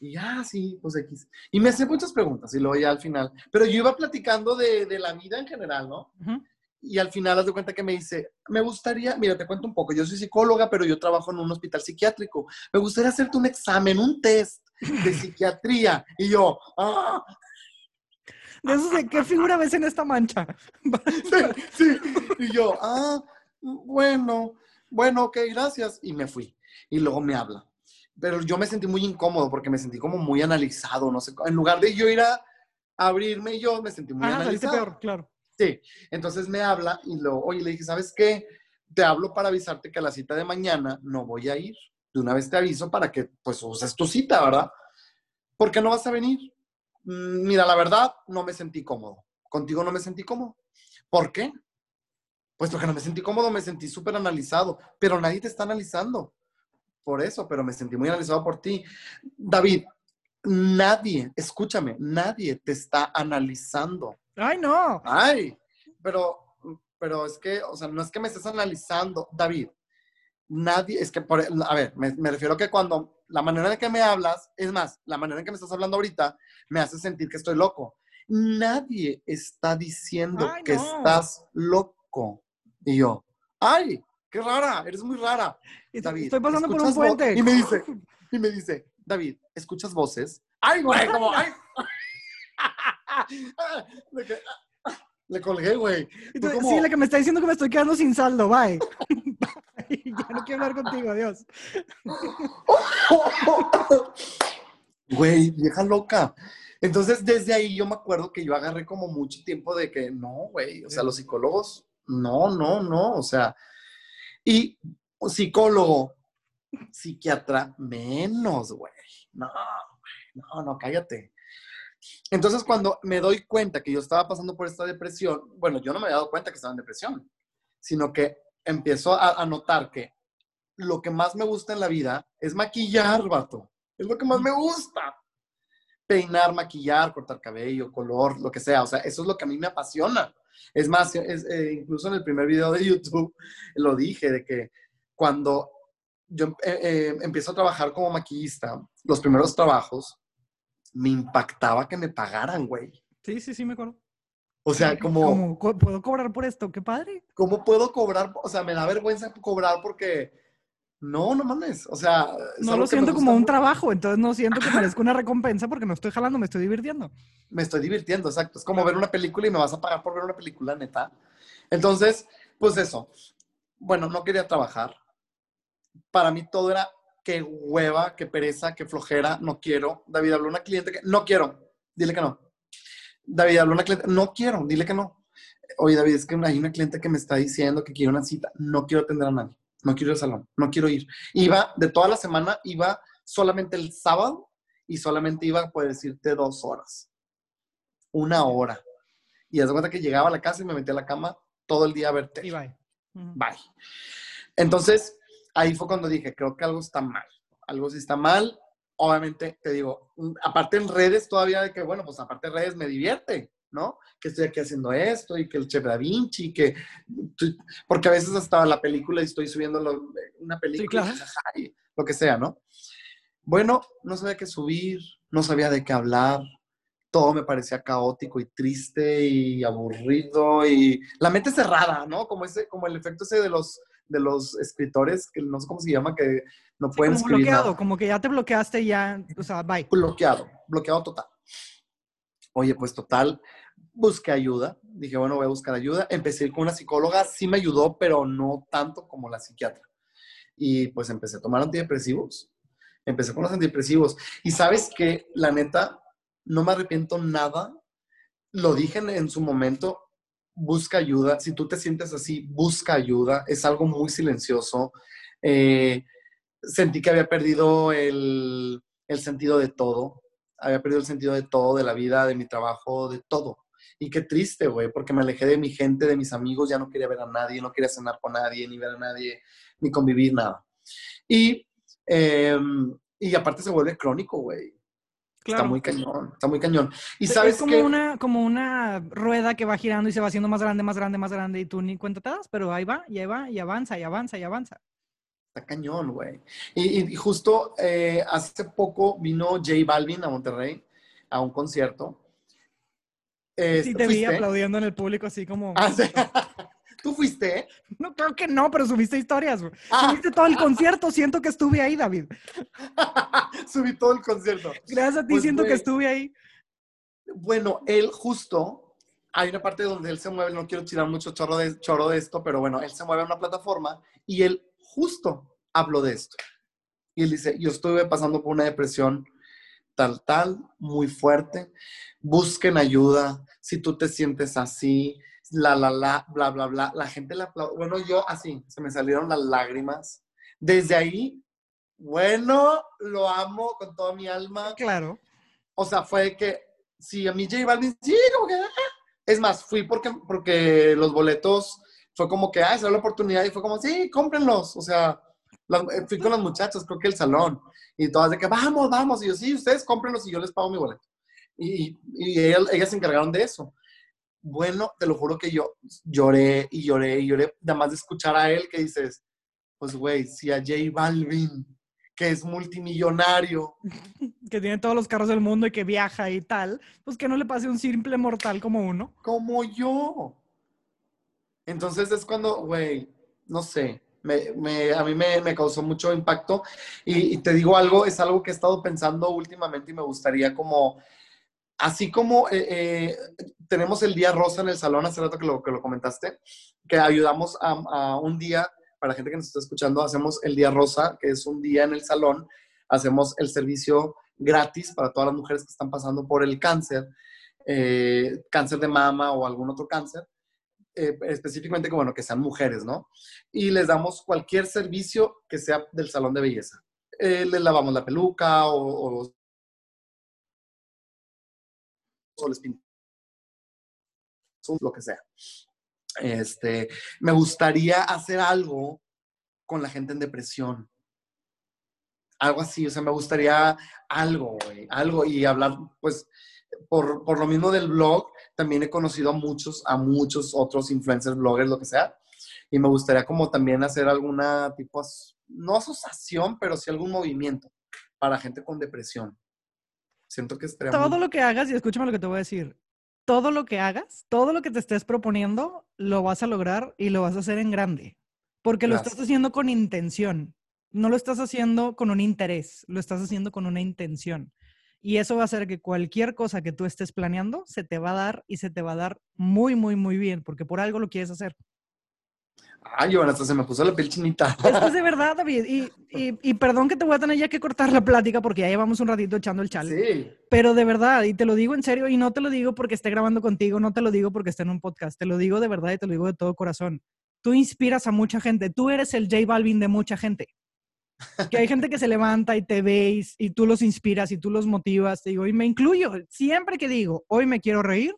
Y ya, ah, sí, pues X. Y me hacía muchas preguntas y luego ya al final. Pero yo iba platicando de, de la vida en general, ¿no? Uh -huh. Y al final, haz de cuenta que me dice, me gustaría, mira, te cuento un poco, yo soy psicóloga, pero yo trabajo en un hospital psiquiátrico. Me gustaría hacerte un examen, un test de psiquiatría. Y yo, ah. De eso de qué figura ves en esta mancha. sí, sí. Y yo, ah, bueno, bueno, ok, gracias. Y me fui. Y luego me habla pero yo me sentí muy incómodo porque me sentí como muy analizado, no sé, en lugar de yo ir a abrirme yo, me sentí muy ah, analizado. peor, claro. Sí, entonces me habla y lo, oye, le dije, ¿sabes qué? Te hablo para avisarte que a la cita de mañana no voy a ir. De una vez te aviso para que, pues, uses tu cita, ¿verdad? ¿Por qué no vas a venir? Mira, la verdad, no me sentí cómodo. Contigo no me sentí cómodo. ¿Por qué? Pues porque no me sentí cómodo, me sentí súper analizado, pero nadie te está analizando por eso, pero me sentí muy analizado por ti. David, nadie, escúchame, nadie te está analizando. Ay, no. Ay, pero, pero es que, o sea, no es que me estés analizando, David. Nadie, es que, por, a ver, me, me refiero a que cuando la manera en que me hablas, es más, la manera en que me estás hablando ahorita, me hace sentir que estoy loco. Nadie está diciendo Ay, que no. estás loco. Y yo, ay, qué rara, eres muy rara. David, Estoy pasando por un ¿escuchas vo-?" puente. Y me dice, y me dice, David, ¿escuchas voces? Ay, güey, como, ay. Que, Le colgué, güey. Como- Sí, la que me está diciendo que me estoy quedando sin saldo, bye. ya no quiero hablar contigo, adiós. Güey, vieja loca. Entonces, desde ahí yo me acuerdo que yo agarré como mucho tiempo de que no, güey, o sea, los psicólogos, no, no, no, o sea, y un psicólogo, psiquiatra, menos, güey. No, no, no, cállate. Entonces, cuando me doy cuenta que yo estaba pasando por esta depresión, bueno, yo no me había dado cuenta que estaba en depresión, sino que empiezo a, a notar que lo que más me gusta en la vida es maquillar, vato. Es lo que más me gusta. Peinar, maquillar, cortar cabello, color, lo que sea. O sea, eso es lo que a mí me apasiona. Es más, es, eh, incluso en el primer video de YouTube lo dije, de que cuando yo eh, eh, empiezo a trabajar como maquillista, los primeros trabajos, me impactaba que me pagaran, güey. Sí, sí, sí, me acuerdo. O sea, como, ¿Cómo puedo cobrar por esto? Qué padre. ¿cómo puedo cobrar? O sea, me da vergüenza cobrar porque, no, no mames. O sea, No lo me siento como un trabajo, entonces no siento que merezca una recompensa porque no estoy jalando, me estoy divirtiendo. me estoy divirtiendo, exacto. Es como ver una película y me vas a pagar por ver una película, neta. Entonces, pues eso. Bueno, no quería trabajar. Para mí todo era que hueva, que pereza, que flojera, no quiero. David habló una cliente que no quiero, dile que no. David, habló una cliente, no quiero, dile que no. Oye, David, es que hay una cliente que me está diciendo que quiere una cita, no quiero atender a nadie, no quiero ir al salón, no quiero ir. Iba, de toda la semana, iba solamente el sábado y solamente iba, puede decirte, dos horas. Una hora. Y haz cuenta que llegaba a la casa y me metía a la cama todo el día a verte. Y bye. Bye. Entonces, ahí fue cuando dije, creo que algo está mal. Algo sí está mal. Obviamente, te digo, aparte en redes todavía de que, bueno, pues aparte en redes me divierte, ¿no? Que estoy aquí haciendo esto y que el Chef Da Vinci, que... Porque a veces hasta la película y estoy subiendo una película, lo que sea, ¿no? Bueno, no sabía qué subir, no sabía de qué hablar, todo me parecía caótico y triste y aburrido y la mente cerrada, ¿no? Como ese, como el efecto ese de los de los escritores que no sé cómo se llama que no pueden como escribir bloqueado, como que ya te bloqueaste y ya, o sea, bye. Bloqueado, bloqueado total. Oye, pues total, busqué ayuda. Dije, bueno, voy a buscar ayuda. Empecé con una psicóloga, sí me ayudó, pero no tanto como la psiquiatra. Y pues empecé a tomar antidepresivos. Empecé con los antidepresivos. Y sabes que, la neta, no me arrepiento nada. Lo dije en, su momento, busca ayuda. Si tú te sientes así, busca ayuda. Es algo muy silencioso. Eh, sentí que había perdido el, el, sentido de todo. Había perdido el sentido de todo, de la vida, de mi trabajo, de todo. Y qué triste, güey, porque me alejé de mi gente, de mis amigos, ya no quería ver a nadie, no quería cenar con nadie, ni ver a nadie, ni convivir, nada. Y, em, y aparte se vuelve crónico, güey. Está muy cañón, está muy cañón. Y sabes es como una como una rueda que va girando y se va haciendo más grande, más grande, más grande y tú ni cuenta te das, pero ahí va, y ahí va, y avanza, y avanza, y avanza. Está cañón, güey. Y, justo eh, hace poco vino J Balvin a Monterrey a un concierto. sí, te vi aplaudiendo en el público así como... Ah, ¿Tú fuiste? No, creo que no, pero subiste historias. Ah. Subiste todo el concierto. Siento que estuve ahí, David. Subí todo el concierto. Gracias a ti, pues, siento que estuve ahí. Bueno, él justo, hay una parte donde él se mueve, no quiero tirar mucho chorro de, chorro de esto, pero bueno, él se mueve a una plataforma y él justo habló de esto. Y él dice, yo estuve pasando por una depresión tal, tal, muy fuerte. Busquen ayuda. Si tú te sientes así, la, la, la, bla, bla, bla. La gente la aplaude. Bueno, yo así, se me salieron las lágrimas. Desde ahí, bueno, lo amo con toda mi alma. Claro. O sea, fue que, sí, a mí J Balvin, sí, como que, ah". es más, fui porque, porque los boletos, fue como que, ah, esa la oportunidad y fue como, sí, cómprenlos. O sea, eh, fui con los muchachos, creo que el salón, y todas de que, vamos, vamos. Y yo, sí, ustedes cómprenlos y yo les pago mi boleto. Y, y, ellas se encargaron de eso bueno, te lo juro que yo lloré y lloré y lloré, nada más de escuchar a él que dices, pues güey, si a J Balvin, que es multimillonario, que tiene todos los carros del mundo y que viaja y tal, pues que no le pase un simple mortal como uno. Como yo. Entonces es cuando, güey, no sé, me, a mí me, causó mucho impacto. Y, te digo algo, es algo que he estado pensando últimamente y me gustaría como Así como eh, eh, tenemos el Día Rosa en el salón, hace rato que lo, que lo comentaste, que ayudamos a, un día, para la gente que nos está escuchando, hacemos el Día Rosa, que es un día en el salón, hacemos el servicio gratis para todas las mujeres que están pasando por el cáncer, eh, cáncer de mama o algún otro cáncer, específicamente que, bueno, que sean mujeres, ¿no? Y les damos cualquier servicio que sea del salón de belleza. les lavamos la peluca o, o o les lo que sea. Este, me gustaría hacer algo con la gente en depresión. Algo así, o sea, me gustaría algo, algo y hablar, pues, por, por, lo mismo del blog, también he conocido a muchos, a muchos otros influencers, bloggers, lo que sea, y me gustaría como también hacer alguna tipo, no asociación, pero sí algún movimiento para gente con depresión. Siento que estaría Todo lo que hagas, y escúchame lo que te voy a decir, todo lo que hagas, todo lo que te estés proponiendo, lo vas a lograr y lo vas a hacer en grande. Porque lo estás haciendo con intención. No lo estás haciendo con un interés, lo estás haciendo con una intención. Y eso va a hacer que cualquier cosa que tú estés planeando se te va a dar y se te va a dar muy, muy, muy bien, porque por algo lo quieres hacer. Ay, Giovanna, hasta se me puso la piel chinita. Esto es de verdad, David. Y, y, y, perdón que te voy a tener ya que cortar la plática porque ya llevamos un ratito echando el chal. Sí. Pero de verdad, y te lo digo en serio, y no te lo digo porque esté grabando contigo, no te lo digo porque esté en un podcast, te lo digo de verdad y te lo digo de todo corazón. Tú inspiras a mucha gente, tú eres el J Balvin de mucha gente. Que hay gente que se levanta y te veis y tú los inspiras y tú los motivas, te digo, y me incluyo. Siempre que digo, hoy me quiero reír,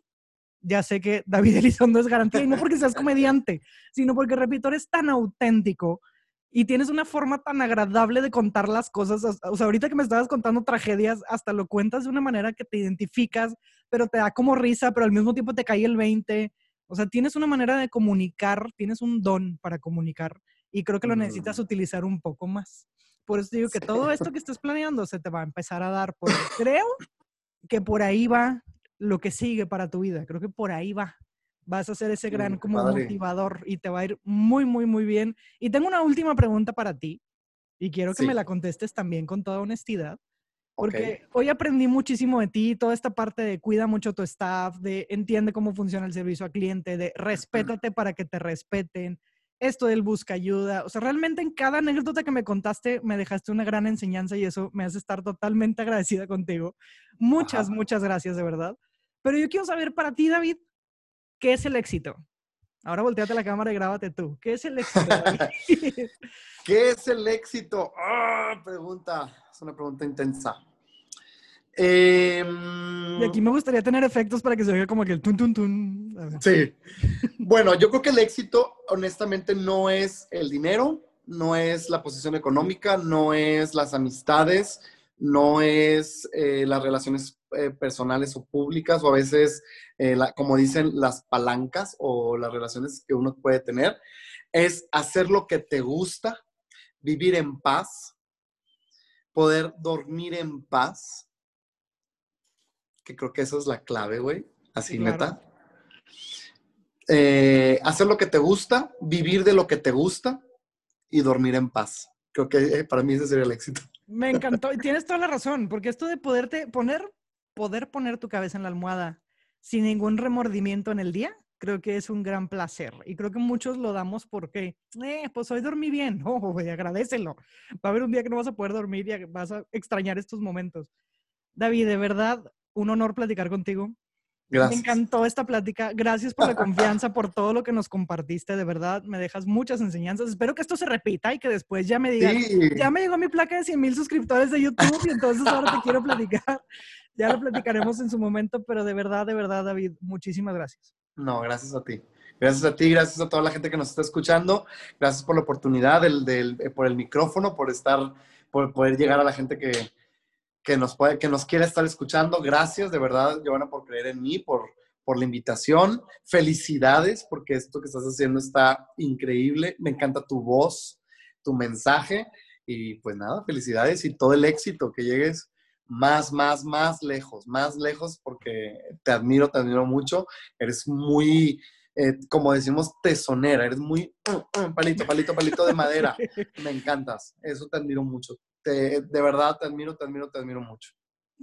ya sé que David Elizondo es garantía, y no porque seas comediante, sino porque, repito, eres tan auténtico y tienes una forma tan agradable de contar las cosas. O sea, ahorita que me estabas contando tragedias, hasta lo cuentas de una manera que te identificas, pero te da como risa, pero al mismo tiempo te cae el 20. O sea, tienes una manera de comunicar, tienes un don para comunicar y creo que lo necesitas utilizar un poco más. Por eso digo que todo esto que estás planeando se te va a empezar a dar. Porque creo que por ahí va lo que sigue para tu vida. Creo que por ahí va. Vas a ser ese gran como motivador y te va a ir muy, muy, muy bien. Y tengo una última pregunta para ti y quiero que me la contestes también con toda honestidad. Porque hoy aprendí muchísimo de ti, toda esta parte de cuida mucho tu staff, de entiende cómo funciona el servicio al cliente, de respétate para que te respeten, esto del busca ayuda. O sea, realmente en cada anécdota que me contaste me dejaste una gran enseñanza y eso me hace estar totalmente agradecida contigo. Muchas, muchas gracias, de verdad. Pero yo quiero saber para ti, David, ¿qué es el éxito? Ahora volteate la cámara y grábate tú. ¿Qué es el éxito? ¿Qué es el éxito? Ah, pregunta, es una pregunta intensa. y aquí me gustaría tener efectos para que se oiga como que el tun, tun, tun. Sí. Bueno, yo creo que el éxito, honestamente, no es el dinero, no es la posición económica, no es las amistades, no es eh, las relaciones eh, personales o públicas o a veces, eh, como dicen, las palancas o las relaciones que uno puede tener, es hacer lo que te gusta, vivir en paz, poder dormir en paz, que creo que esa es la clave, güey, así neta. Hacer lo que te gusta, vivir de lo que te gusta y dormir en paz. Creo que para mí ese sería el éxito. Me encantó y tienes toda la razón, porque esto de poderte poner poder poner tu cabeza en la almohada sin ningún remordimiento en el día, creo que es un gran placer. Y creo que muchos lo damos porque, eh, pues hoy dormí bien, oh, y agradecelo. Va a haber un día que no vas a poder dormir y vas a extrañar estos momentos. David, de verdad, un honor platicar contigo. Gracias. Me encantó esta plática. Gracias por la confianza, por todo lo que nos compartiste. De verdad, me dejas muchas enseñanzas. Espero que esto se repita y que después ya me digas, ya me llegó mi placa de 100 mil suscriptores de YouTube y entonces ahora te quiero platicar ya lo platicaremos en su momento, pero de verdad, de verdad, David, muchísimas gracias. No, gracias a ti. Gracias a ti, gracias a toda la gente que nos está escuchando. Gracias por la oportunidad, del, del, eh, por el micrófono, por estar, por poder llegar a la gente que, que, nos, puede, que nos quiere estar escuchando. Gracias, de verdad, Giovanna, por creer en mí, por, por la invitación. Felicidades, porque esto que estás haciendo está increíble. Me encanta tu voz, tu mensaje. Y pues nada, felicidades y todo el éxito que llegues más, más, más lejos, más lejos, porque te admiro, te admiro mucho. Eres muy, eh, como decimos, tesonera, eres muy uh, uh, palito, palito, palito de madera. Me encantas, eso te admiro mucho. De verdad, te admiro, te admiro, te admiro mucho.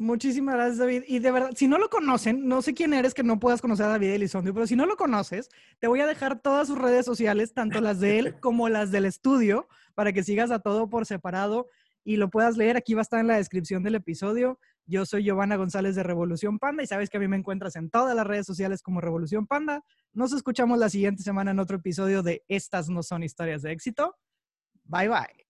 Muchísimas gracias, David. Y de verdad, si no lo conocen, no sé quién eres que no puedas conocer a David Elizondo, pero si no lo conoces, te voy a dejar todas sus redes sociales, tanto las de él como las del estudio, para que sigas a todo por separado y lo puedas leer. Aquí va a estar en la descripción del episodio. Yo soy Giovanna González de Revolución Panda y sabes que a mí me encuentras en todas las redes sociales como Revolución Panda. Nos escuchamos la siguiente semana en otro episodio de Estas no son historias de éxito. Bye bye.